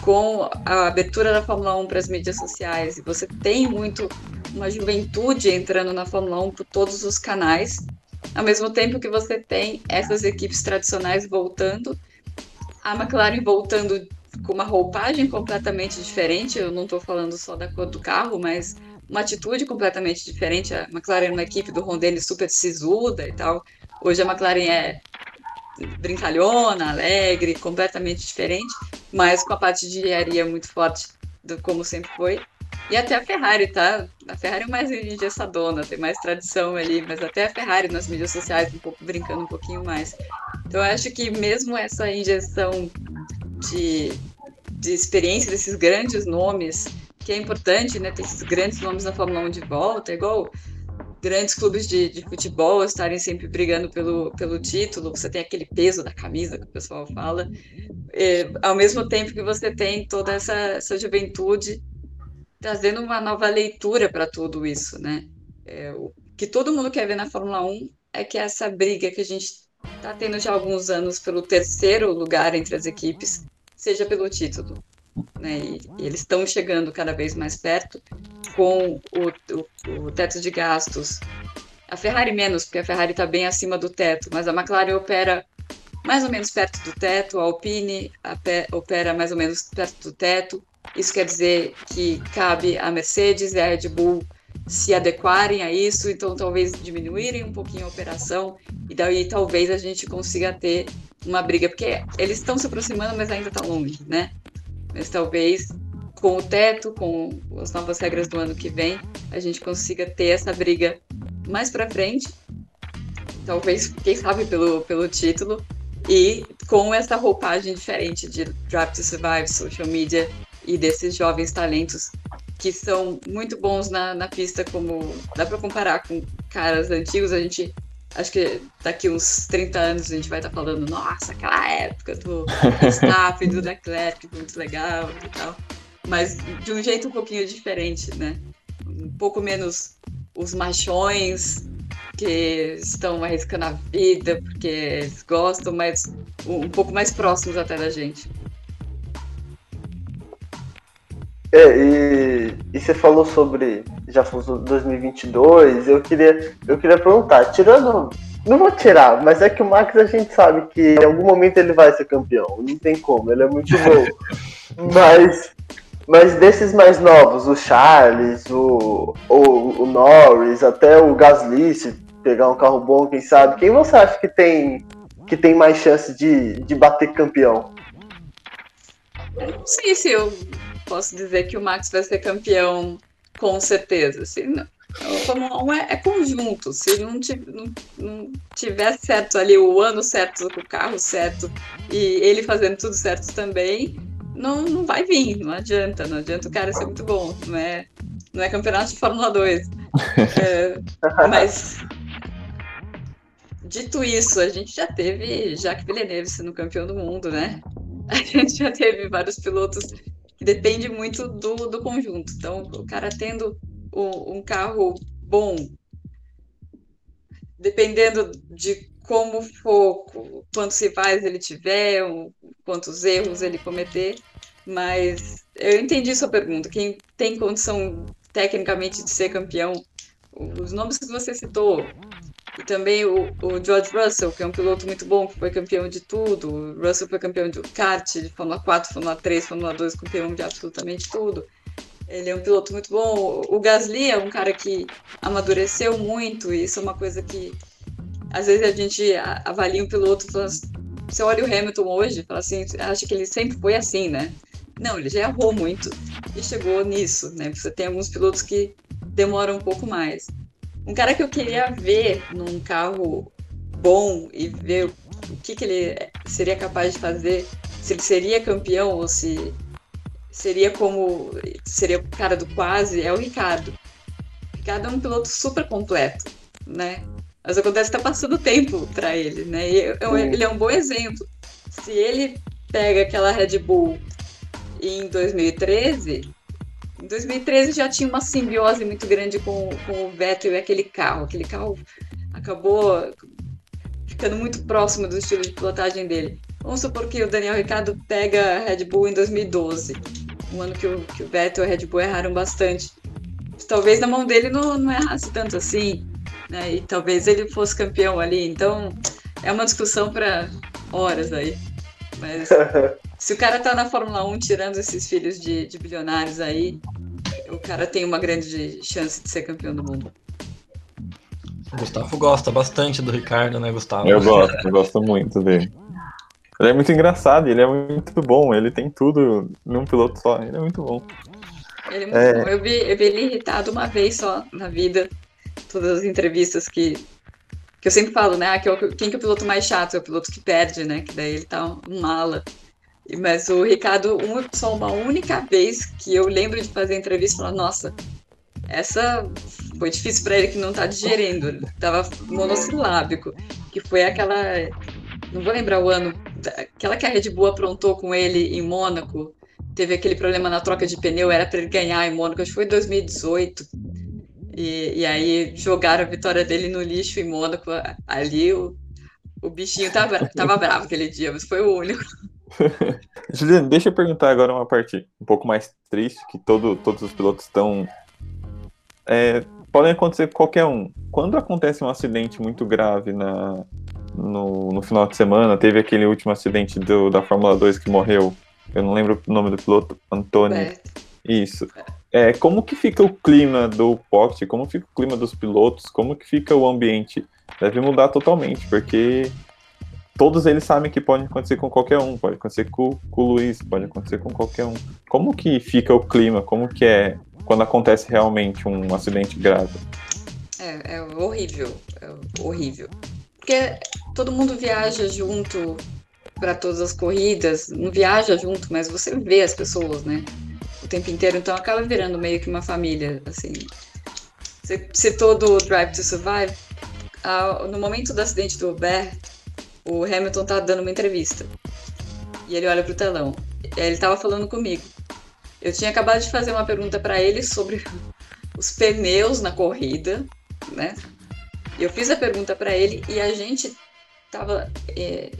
com a abertura da Fórmula 1 para as mídias sociais, e você tem muito uma juventude entrando na Fórmula 1 por todos os canais, ao mesmo tempo que você tem essas equipes tradicionais voltando, a McLaren voltando com uma roupagem completamente diferente, eu não estou falando só da cor do carro, mas uma atitude completamente diferente. A McLaren é uma equipe do Rondelli super sisuda e tal. Hoje a McLaren é brincalhona, alegre, completamente diferente, mas com a parte de engenharia muito forte, do, como sempre foi. E até a Ferrari, tá? A Ferrari é mais engessadona, tem mais tradição ali, mas até a Ferrari nas mídias sociais, um pouco brincando um pouquinho mais. Então eu acho que mesmo essa injeção de, de experiência desses grandes nomes, que é importante, né? Ter esses grandes nomes na Fórmula 1 de volta, igual grandes clubes de, de futebol estarem sempre brigando pelo, pelo título, você tem aquele peso da camisa que o pessoal fala, é, ao mesmo tempo que você tem toda essa, essa juventude trazendo uma nova leitura para tudo isso, né? É, o que todo mundo quer ver na Fórmula 1 é que essa briga que a gente está tendo já há alguns anos pelo terceiro lugar entre as equipes seja pelo título. Né? E, eles estão chegando cada vez mais perto com o, o, o teto de gastos. A Ferrari menos, porque a Ferrari está bem acima do teto, mas a McLaren opera mais ou menos perto do teto, a Alpine opera mais ou menos perto do teto, isso quer dizer que cabe a Mercedes e a Red Bull se adequarem a isso, então talvez diminuírem um pouquinho a operação e daí talvez a gente consiga ter uma briga, porque eles estão se aproximando, mas ainda está longe, né? Mas talvez com o teto, com as novas regras do ano que vem, a gente consiga ter essa briga mais para frente, talvez, quem sabe, pelo, pelo título, e com essa roupagem diferente de Drive to Survive, social media e desses jovens talentos que são muito bons na, na pista, como dá para comparar com caras antigos, a gente acho que daqui uns 30 anos a gente vai estar tá falando, nossa, aquela época do Verstappen, do Leclerc, muito legal e tal. Mas de um jeito um pouquinho diferente, né? Um pouco menos os machões que estão arriscando a vida porque eles gostam, mas um pouco mais próximos até da gente. É, e e, você falou sobre já foi 2022. Eu queria, eu queria perguntar, tirando, não vou tirar, mas é que o Max a gente sabe que em algum momento ele vai ser campeão. Não tem como, ele é muito bom. mas, mas desses mais novos, o Charles, o, o, o Norris, até o Gasly, se pegar um carro bom, quem sabe. Quem você acha que tem que tem mais chance de, de bater campeão? Eu não sei se eu posso dizer que o Max vai ser campeão com certeza. Se não, Fórmula 1 é, é, conjunto. Se não, não, não, tiver certo ali o ano certo, o carro certo e ele fazendo tudo certo também, não, não vai vir. Não adianta. Não adianta o cara ser muito bom. Não é, não é campeonato de Fórmula 2. é, mas dito isso, a gente já teve Jacques Villeneuve sendo campeão do mundo, né? A gente já teve vários pilotos depende muito do, do conjunto. Então, o cara tendo um, um carro bom, dependendo de como for, quantos rivais ele tiver, quantos erros ele cometer, mas eu entendi sua pergunta. Quem tem condição tecnicamente de ser campeão, os nomes que você citou, também o, o, George Russell, que é um piloto muito bom, que foi campeão de tudo. O Russell foi campeão de kart, de Fórmula 4, Fórmula 3, Fórmula 2, campeão de absolutamente tudo. Ele é um piloto muito bom. O Gasly é um cara que amadureceu muito, e isso é uma coisa que às vezes a gente avalia um piloto, assim, você olha o Hamilton hoje, fala assim, acha que ele sempre foi assim, né? Não, ele já errou muito e chegou nisso, né? Você tem alguns pilotos que demoram um pouco mais. Um cara que eu queria ver num carro bom e ver o que, que ele seria capaz de fazer, se ele seria campeão ou se seria como seria o cara do quase, é o Ricardo. O Ricardo é um piloto super completo, né? Mas acontece que tá passando tempo para ele, né? E ele é um bom exemplo. Se ele pega aquela Red Bull em 2013, em 2013 já tinha uma simbiose muito grande com, com o Vettel e aquele carro. Aquele carro acabou ficando muito próximo do estilo de pilotagem dele. Vamos supor que o Daniel Ricciardo pega a Red Bull em 2012, um ano que o, que o Vettel e a Red Bull erraram bastante. Talvez na mão dele não, não errasse tanto assim, né? E talvez ele fosse campeão ali. Então é uma discussão para horas aí. Mas se o cara tá na Fórmula 1 tirando esses filhos de, de bilionários aí, o cara tem uma grande chance de ser campeão do mundo. O Gustavo gosta bastante do Ricardo, né, Gustavo? Eu gosto, eu gosto muito dele. Ele é muito engraçado, ele é muito bom, ele tem tudo num piloto só, ele é muito bom. Ele é muito é... bom. Eu vi, eu vi ele irritado uma vez só na vida, todas as entrevistas que que eu sempre falo, né? Ah, que é o, quem que é o piloto mais chato? É o piloto que perde, né? Que daí ele tá um mala. Mas o Ricardo, um, só uma única vez que eu lembro de fazer entrevista, falar, nossa, essa foi difícil para ele que não tá digerindo, tava monossilábico, que foi aquela, não vou lembrar o ano, aquela que a Red Bull aprontou com ele em Mônaco, teve aquele problema na troca de pneu, era para ele ganhar em Mônaco, acho que foi em 2018. E, e aí jogaram a vitória dele no lixo em Mônaco. Ali o, o bichinho tava, tava bravo aquele dia, mas foi o único. Juliano, deixa eu perguntar agora uma parte um pouco mais triste, que todo, todos os pilotos estão. É, podem acontecer qualquer um. Quando acontece um acidente muito grave na, no, no final de semana, teve aquele último acidente do, da Fórmula 2 que morreu. Eu não lembro o nome do piloto, Antônio. É. Isso. É, como que fica o clima do pocket? Como fica o clima dos pilotos? Como que fica o ambiente? Deve mudar totalmente, porque todos eles sabem que pode acontecer com qualquer um, pode acontecer com, com o Luiz, pode acontecer com qualquer um. Como que fica o clima? Como que é quando acontece realmente um acidente grave? É, é horrível, é horrível. Porque todo mundo viaja junto para todas as corridas, não viaja junto, mas você vê as pessoas, né? O tempo inteiro, então acaba virando meio que uma família, assim. Você citou do Drive to Survive. Ah, no momento do acidente do Uber, o Hamilton tá dando uma entrevista. E ele olha pro telão. Ele tava falando comigo. Eu tinha acabado de fazer uma pergunta para ele sobre os pneus na corrida, né? Eu fiz a pergunta para ele e a gente tava. É,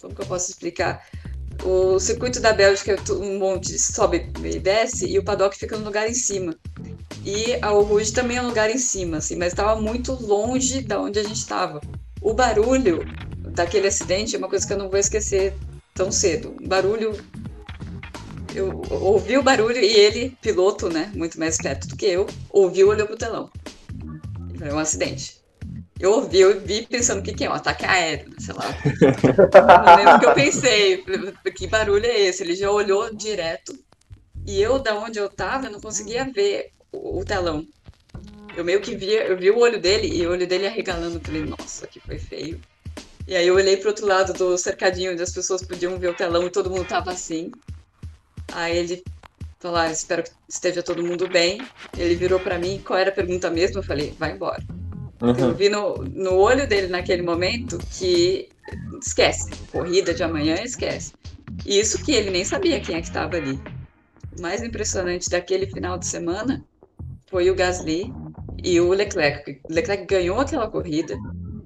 como que eu posso explicar? o circuito da Bélgica, um monte sobe e desce, e o paddock fica no lugar em cima. E a Rouge também é um lugar em cima, assim, mas estava muito longe da onde a gente estava. O barulho daquele acidente é uma coisa que eu não vou esquecer tão cedo. Barulho. Eu ouvi o barulho e ele, piloto, né, muito mais esperto do que eu, ouviu olhou pro telão. Foi um acidente. Eu ouvi, eu vi pensando o que, que é, um ataque aéreo, sei lá. não lembro o que eu pensei. Que barulho é esse? Ele já olhou direto. E eu, da onde eu tava, eu não conseguia ver o, o telão. Eu meio que via, eu vi o olho dele e o olho dele arregalando. Falei, nossa, que foi feio. E aí eu olhei pro outro lado do cercadinho onde as pessoas podiam ver o telão e todo mundo tava assim. Aí ele falou, ah, espero que esteja todo mundo bem. Ele virou para mim, qual era a pergunta mesmo? Eu falei, vai embora. Uhum. Eu vi no, no olho dele naquele momento que esquece, corrida de amanhã esquece. E isso que ele nem sabia quem é que estava ali. O mais impressionante daquele final de semana foi o Gasly e o Leclerc. Leclerc ganhou aquela corrida.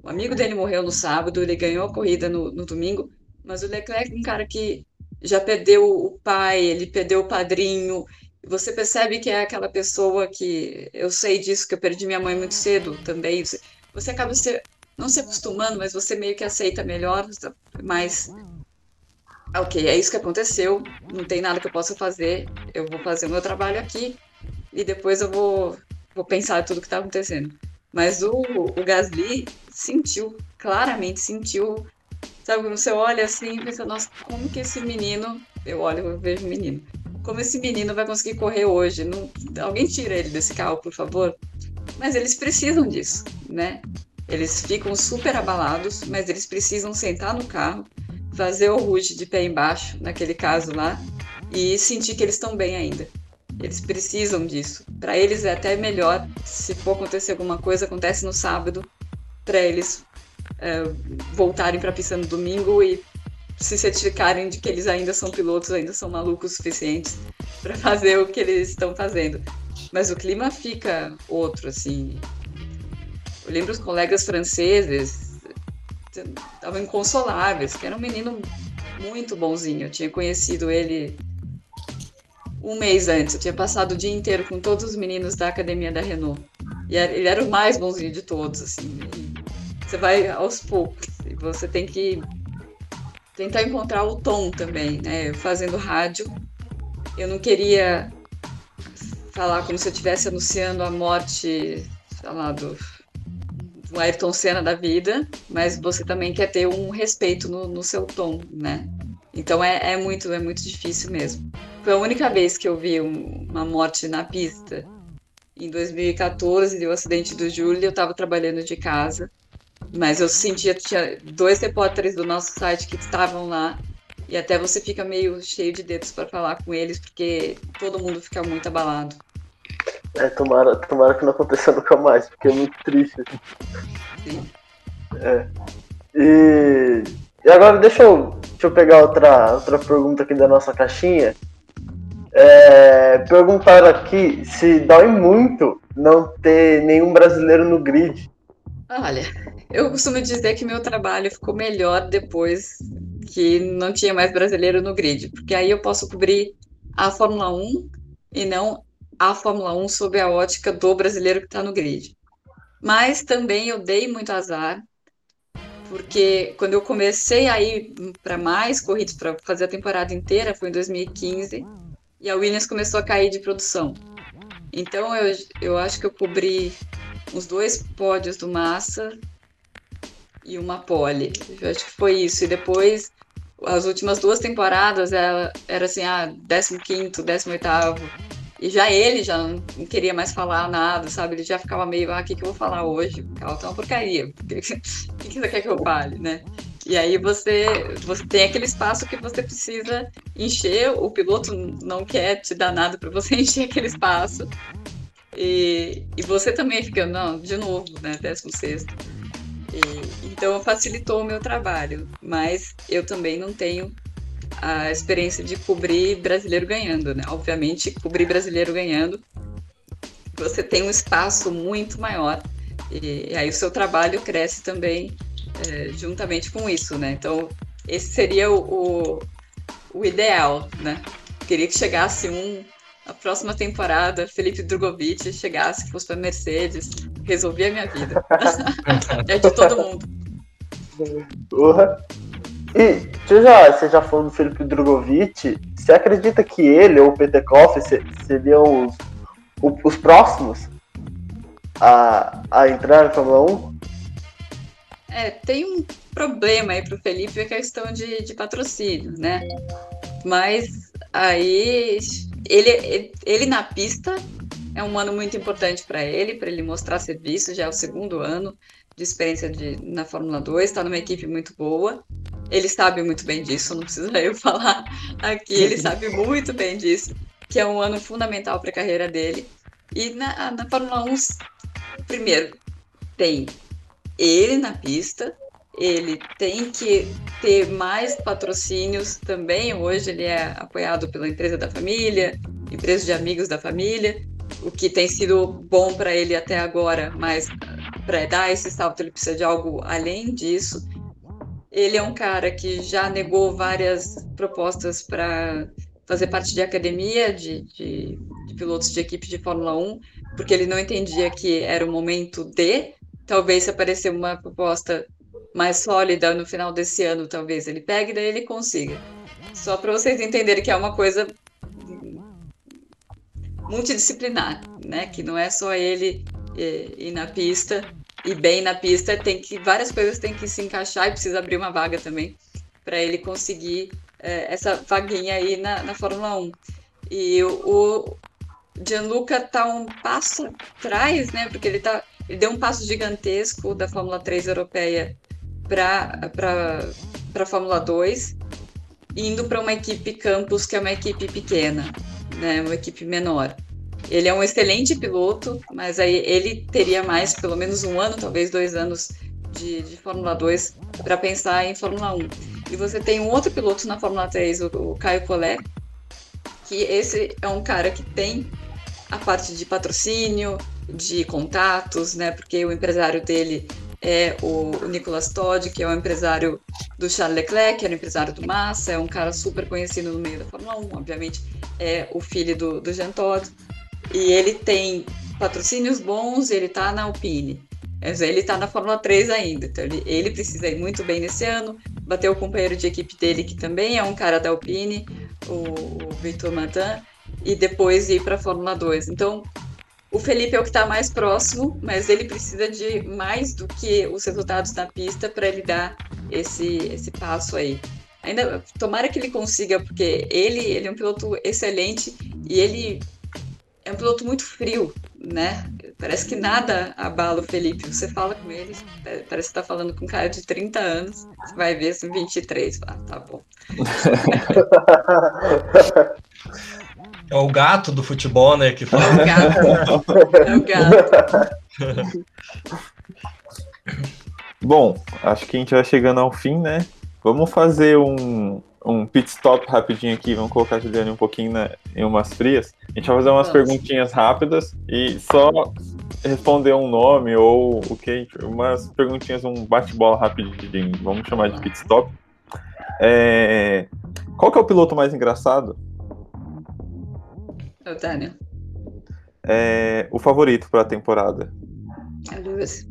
O amigo dele morreu no sábado, ele ganhou a corrida no, no domingo. Mas o Leclerc é um cara que já perdeu o pai, ele perdeu o padrinho. Você percebe que é aquela pessoa que eu sei disso, que eu perdi minha mãe muito cedo também. Você acaba se, não se acostumando, mas você meio que aceita melhor. Mas, ok, é isso que aconteceu. Não tem nada que eu possa fazer. Eu vou fazer o meu trabalho aqui e depois eu vou vou pensar tudo que está acontecendo. Mas o, o Gasly sentiu, claramente sentiu. Sabe, quando você olha assim e pensa, nossa, como que esse menino. Eu olho, eu vejo o menino. Como esse menino vai conseguir correr hoje? Não, alguém tira ele desse carro, por favor. Mas eles precisam disso, né? Eles ficam super abalados, mas eles precisam sentar no carro, fazer o rush de pé embaixo, naquele caso lá, e sentir que eles estão bem ainda. Eles precisam disso. Para eles é até melhor se for acontecer alguma coisa, acontece no sábado, para eles é, voltarem para a pista no domingo e se certificarem de que eles ainda são pilotos, ainda são malucos suficientes para fazer o que eles estão fazendo. Mas o clima fica outro, assim. Eu lembro os colegas franceses estavam inconsoláveis, que era um menino muito bonzinho. Eu tinha conhecido ele um mês antes. Eu tinha passado o dia inteiro com todos os meninos da academia da Renault. E ele era o mais bonzinho de todos, assim. Você vai aos poucos. E você tem que tentar encontrar o tom também, né? Fazendo rádio. Eu não queria falar como se eu estivesse anunciando a morte, sei lá, do, do Ayrton Senna da vida, mas você também quer ter um respeito no, no seu tom, né? Então é, é, muito, é muito difícil mesmo. Foi a única vez que eu vi um, uma morte na pista. Em 2014, o acidente do Júlio, eu estava trabalhando de casa, mas eu sentia, tinha dois repórteres do nosso site que estavam lá, e até você fica meio cheio de dedos para falar com eles, porque todo mundo fica muito abalado. É, tomara, tomara que não aconteça nunca mais, porque é muito triste. Sim. É. E e agora deixa eu, deixa eu pegar outra, outra pergunta aqui da nossa caixinha. É, perguntaram aqui se dói muito não ter nenhum brasileiro no grid. Olha, eu costumo dizer que meu trabalho ficou melhor depois que não tinha mais brasileiro no grid, porque aí eu posso cobrir a Fórmula 1 e não a Fórmula 1 sob a ótica do brasileiro que está no grid. Mas também eu dei muito azar porque quando eu comecei a ir para mais corridas, para fazer a temporada inteira, foi em 2015, e a Williams começou a cair de produção. Então eu, eu acho que eu cobri os dois pódios do Massa e uma pole. Eu acho que foi isso. E depois, as últimas duas temporadas, era, era assim, ah, 15 18 e já ele já não queria mais falar nada, sabe? Ele já ficava meio, ah, o que, que eu vou falar hoje? O carro tá uma porcaria. O que, que você quer que eu fale, né? E aí você, você tem aquele espaço que você precisa encher, o piloto não quer te dar nada para você encher aquele espaço. E, e você também fica, não, de novo, né? 16. E, então facilitou o meu trabalho, mas eu também não tenho a experiência de cobrir brasileiro ganhando, né? Obviamente, cobrir brasileiro ganhando, você tem um espaço muito maior e, aí o seu trabalho cresce também é, juntamente com isso, né? Então, esse seria o, o, o ideal, né? Queria que chegasse um a próxima temporada, Felipe Drogovic chegasse, fosse para Mercedes, resolvia a minha vida. é de todo mundo. Uhum. E você já, você já falou do Felipe Drogovic, você acredita que ele ou o Petekoff seriam os, os próximos a, a entrar na Fórmula 1? É, tem um problema aí para o Felipe, a questão de, de patrocínio, né? Mas aí ele, ele na pista é um ano muito importante para ele, para ele mostrar serviço, já é o segundo ano de experiência de, na Fórmula 2, está numa equipe muito boa. Ele sabe muito bem disso, não precisa eu falar aqui, ele sabe muito bem disso, que é um ano fundamental para a carreira dele. E na, na Fórmula 1, primeiro, tem ele na pista, ele tem que ter mais patrocínios também. Hoje ele é apoiado pela empresa da família, empresa de amigos da família, o que tem sido bom para ele até agora, mas para dar esse salto ele precisa de algo além disso. Ele é um cara que já negou várias propostas para fazer parte de academia de, de, de pilotos de equipe de Fórmula 1, porque ele não entendia que era o momento de. Talvez se aparecer uma proposta mais sólida no final desse ano, talvez ele pegue, daí ele consiga. Só para vocês entenderem que é uma coisa multidisciplinar, né? Que não é só ele é, ir na pista e bem na pista, tem que várias coisas têm que se encaixar e precisa abrir uma vaga também para ele conseguir é, essa vaguinha aí na, na Fórmula 1. E o, o Gianluca tá um passo atrás, né? Porque ele tá ele deu um passo gigantesco da Fórmula 3 europeia para a Fórmula 2, indo para uma equipe campus, que é uma equipe pequena, né, uma equipe menor. Ele é um excelente piloto, mas aí ele teria mais, pelo menos um ano, talvez dois anos de, de Fórmula 2 para pensar em Fórmula 1. E você tem um outro piloto na Fórmula 3, o, o Caio Collet, que esse é um cara que tem a parte de patrocínio, de contatos, né? Porque o empresário dele é o, Nicolas Todd, que é o empresário do Charles Leclerc, que era o empresário do Massa, é um cara super conhecido no meio da Fórmula 1, obviamente é o filho do, do Jean Todt, e ele tem patrocínios bons, ele está na Alpine, ele está na Fórmula 3 ainda, então ele, ele, precisa ir muito bem nesse ano, bater o companheiro de equipe dele, que também é um cara da Alpine, o, o Victor Martin, e depois ir para a Fórmula 2. Então, o Felipe é o que está mais próximo, mas ele precisa de mais do que os resultados na pista para ele dar esse, esse passo aí. Ainda tomara que ele consiga, porque ele, ele é um piloto excelente e ele é um piloto muito frio, né? Parece que nada abala o Felipe. Você fala com ele, parece que está falando com um cara de 30 anos, você vai ver assim, 23. Ah, tá bom. É o gato do futebol, né? Que fala. É o gato. É o gato. Bom, acho que a gente vai chegando ao fim, né? Vamos fazer um, um pit stop rapidinho aqui. Vamos colocar a Juliane um pouquinho na, em umas frias. A gente vai fazer umas Vamos. perguntinhas rápidas e só responder um nome ou o que? Umas perguntinhas, um bate-bola rapidinho. Vamos chamar de pit stop. É... Qual que é o piloto mais engraçado? o Daniel. É, o favorito para a temporada? A Lewis.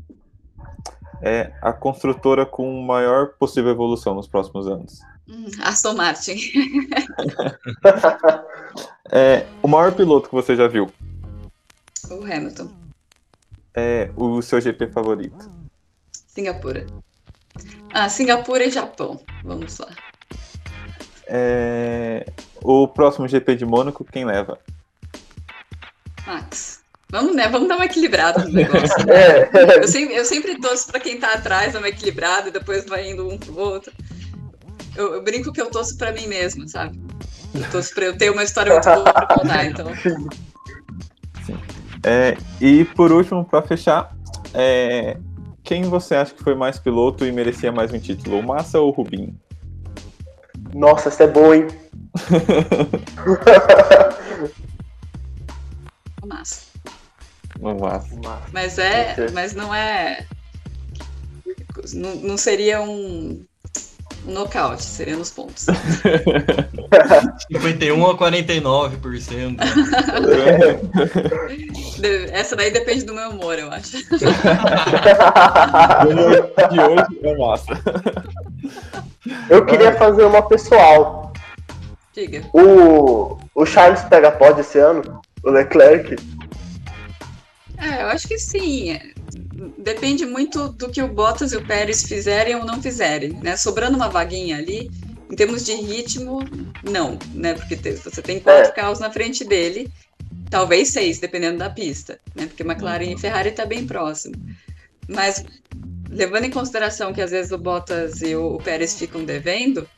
É a construtora com maior possível evolução nos próximos anos. Hum, Aston Martin. é, o maior piloto que você já viu? O Hamilton. É o seu GP favorito? Singapura. Ah, Singapura e Japão. Vamos lá. É, o próximo GP de Mônaco, quem leva? Max. Vamos, né? Vamos dar uma equilibrada no negócio. Né? Eu, sempre, eu sempre torço para quem tá atrás, dar uma equilibrada e depois vai indo um pro outro. Eu, eu brinco que eu torço para mim mesmo, sabe? Eu torço para eu ter uma história muito boa para contar, então. Sim. É, e por último, para fechar, é, quem você acha que foi mais piloto e merecia mais um título, o Massa ou o Rubinho? Nossa, essa é boa, hein? massa. Massa. Mas é, mas não é, não, não seria um nocaute, seria nos pontos. 51 a 49%. Essa daí depende do meu humor, eu acho. de hoje é massa. Eu queria fazer uma pessoal. Diga. O, o Charles pega pod esse ano? O Leclerc? É, eu acho que sim. Depende muito do que o Bottas e o Pérez fizerem ou não fizerem, né? Sobrando uma vaguinha ali, em termos de ritmo, não, né? Porque você tem quatro é. carros na frente dele, talvez seis, dependendo da pista, né? Porque McLaren e Ferrari está bem próximo. Mas levando em consideração que às vezes o Bottas e o Pérez ficam devendo,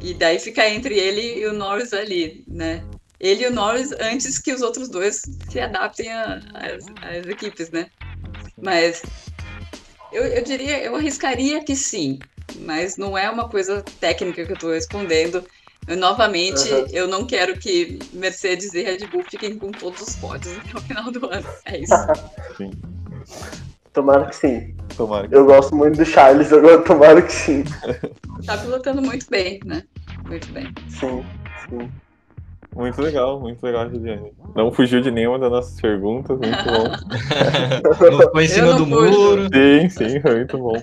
e daí fica entre ele e o Norris ali, né? Ele e o Norris antes que os outros dois se adaptem às equipes, né? Mas eu, eu diria, eu arriscaria que sim, mas não é uma coisa técnica que eu estou respondendo. Eu, novamente, uhum. eu não quero que Mercedes e Red Bull fiquem com todos os pódios até o final do ano. É isso. sim. Tomara que sim. Tomara que eu sim. gosto muito do Charles, agora tomara que sim. Tá pilotando muito bem, né? Muito bem. Sim, sim. Muito legal, muito legal, Juliane. Não fugiu de nenhuma das nossas perguntas, muito bom. não foi em cima do muro. Sim, sim, foi muito bom.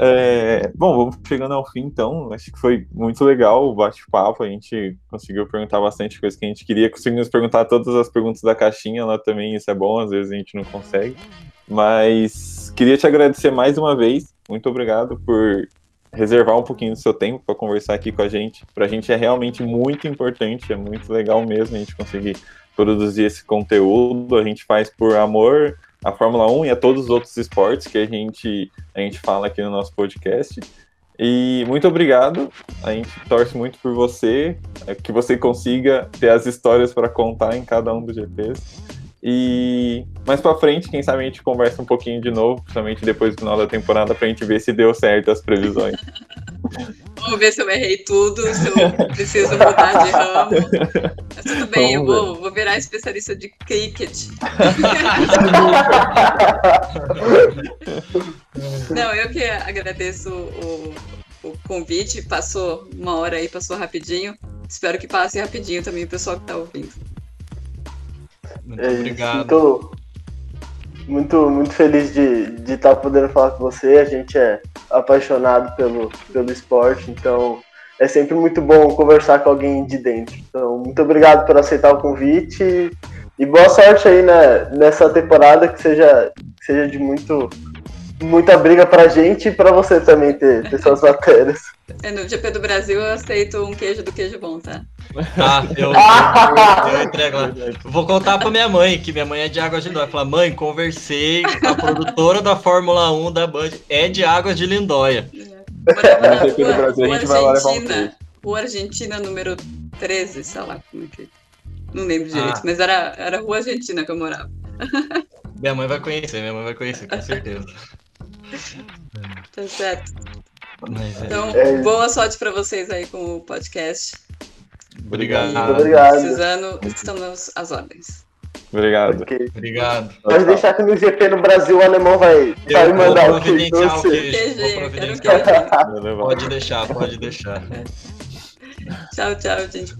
É, bom, vamos chegando ao fim então. Acho que foi muito legal o bate-papo. A gente conseguiu perguntar bastante coisa que a gente queria. Conseguimos perguntar todas as perguntas da caixinha lá também, isso é bom, às vezes a gente não consegue. Mas queria te agradecer mais uma vez. Muito obrigado por reservar um pouquinho do seu tempo para conversar aqui com a gente. Para a gente é realmente muito importante, é muito legal mesmo a gente conseguir produzir esse conteúdo. A gente faz por amor à Fórmula 1 e a todos os outros esportes que a gente, a gente fala aqui no nosso podcast. E muito obrigado. A gente torce muito por você, é, que você consiga ter as histórias para contar em cada um dos GPs. E mais pra frente, quem sabe a gente conversa um pouquinho de novo, principalmente depois do final da temporada, pra gente ver se deu certo as previsões. Vamos ver se eu errei tudo, se eu preciso mudar de ramo. Mas tudo bem, eu vou, vou, virar especialista de cricket. Não, eu que agradeço o, o convite. Passou uma hora aí, passou rapidinho. Espero que passe rapidinho também o pessoal que está ouvindo. Muito é, obrigado. Muito, muito, muito feliz de, de estar tá podendo falar com você. A gente é apaixonado pelo, pelo esporte, então é sempre muito bom conversar com alguém de dentro. Então, muito obrigado por aceitar o convite e boa sorte aí né, nessa temporada que seja, que seja de muito muita briga pra gente e pra você também ter, ter suas matérias. É, no GP do Brasil eu aceito um queijo do queijo bom, tá? Ah, eu, eu, eu, entrego lá. Vou contar pra minha mãe, que minha mãe é de Águas de Lindóia. Falar, mãe, conversei com a produtora da Fórmula 1 da Band, é de Águas de Lindóia. É. O, o, Brasil, o, Argentina, o Argentina número 13, sei lá como é que. Não lembro direito, ah. mas era, era Rua Argentina que eu morava. Minha mãe vai conhecer, minha mãe vai conhecer, com certeza. Tá certo. É... Então, é boa sorte para vocês aí com o podcast. Obrigado. E, obrigado. Suzano, estamos às ordens. Obrigado. Okay. Obrigado. Pode deixar que no GP no Brasil o alemão vai, vai mandar o queijo. Vou providenciar o queijo. Pode deixar, pode deixar. Tchau, tchau, gente.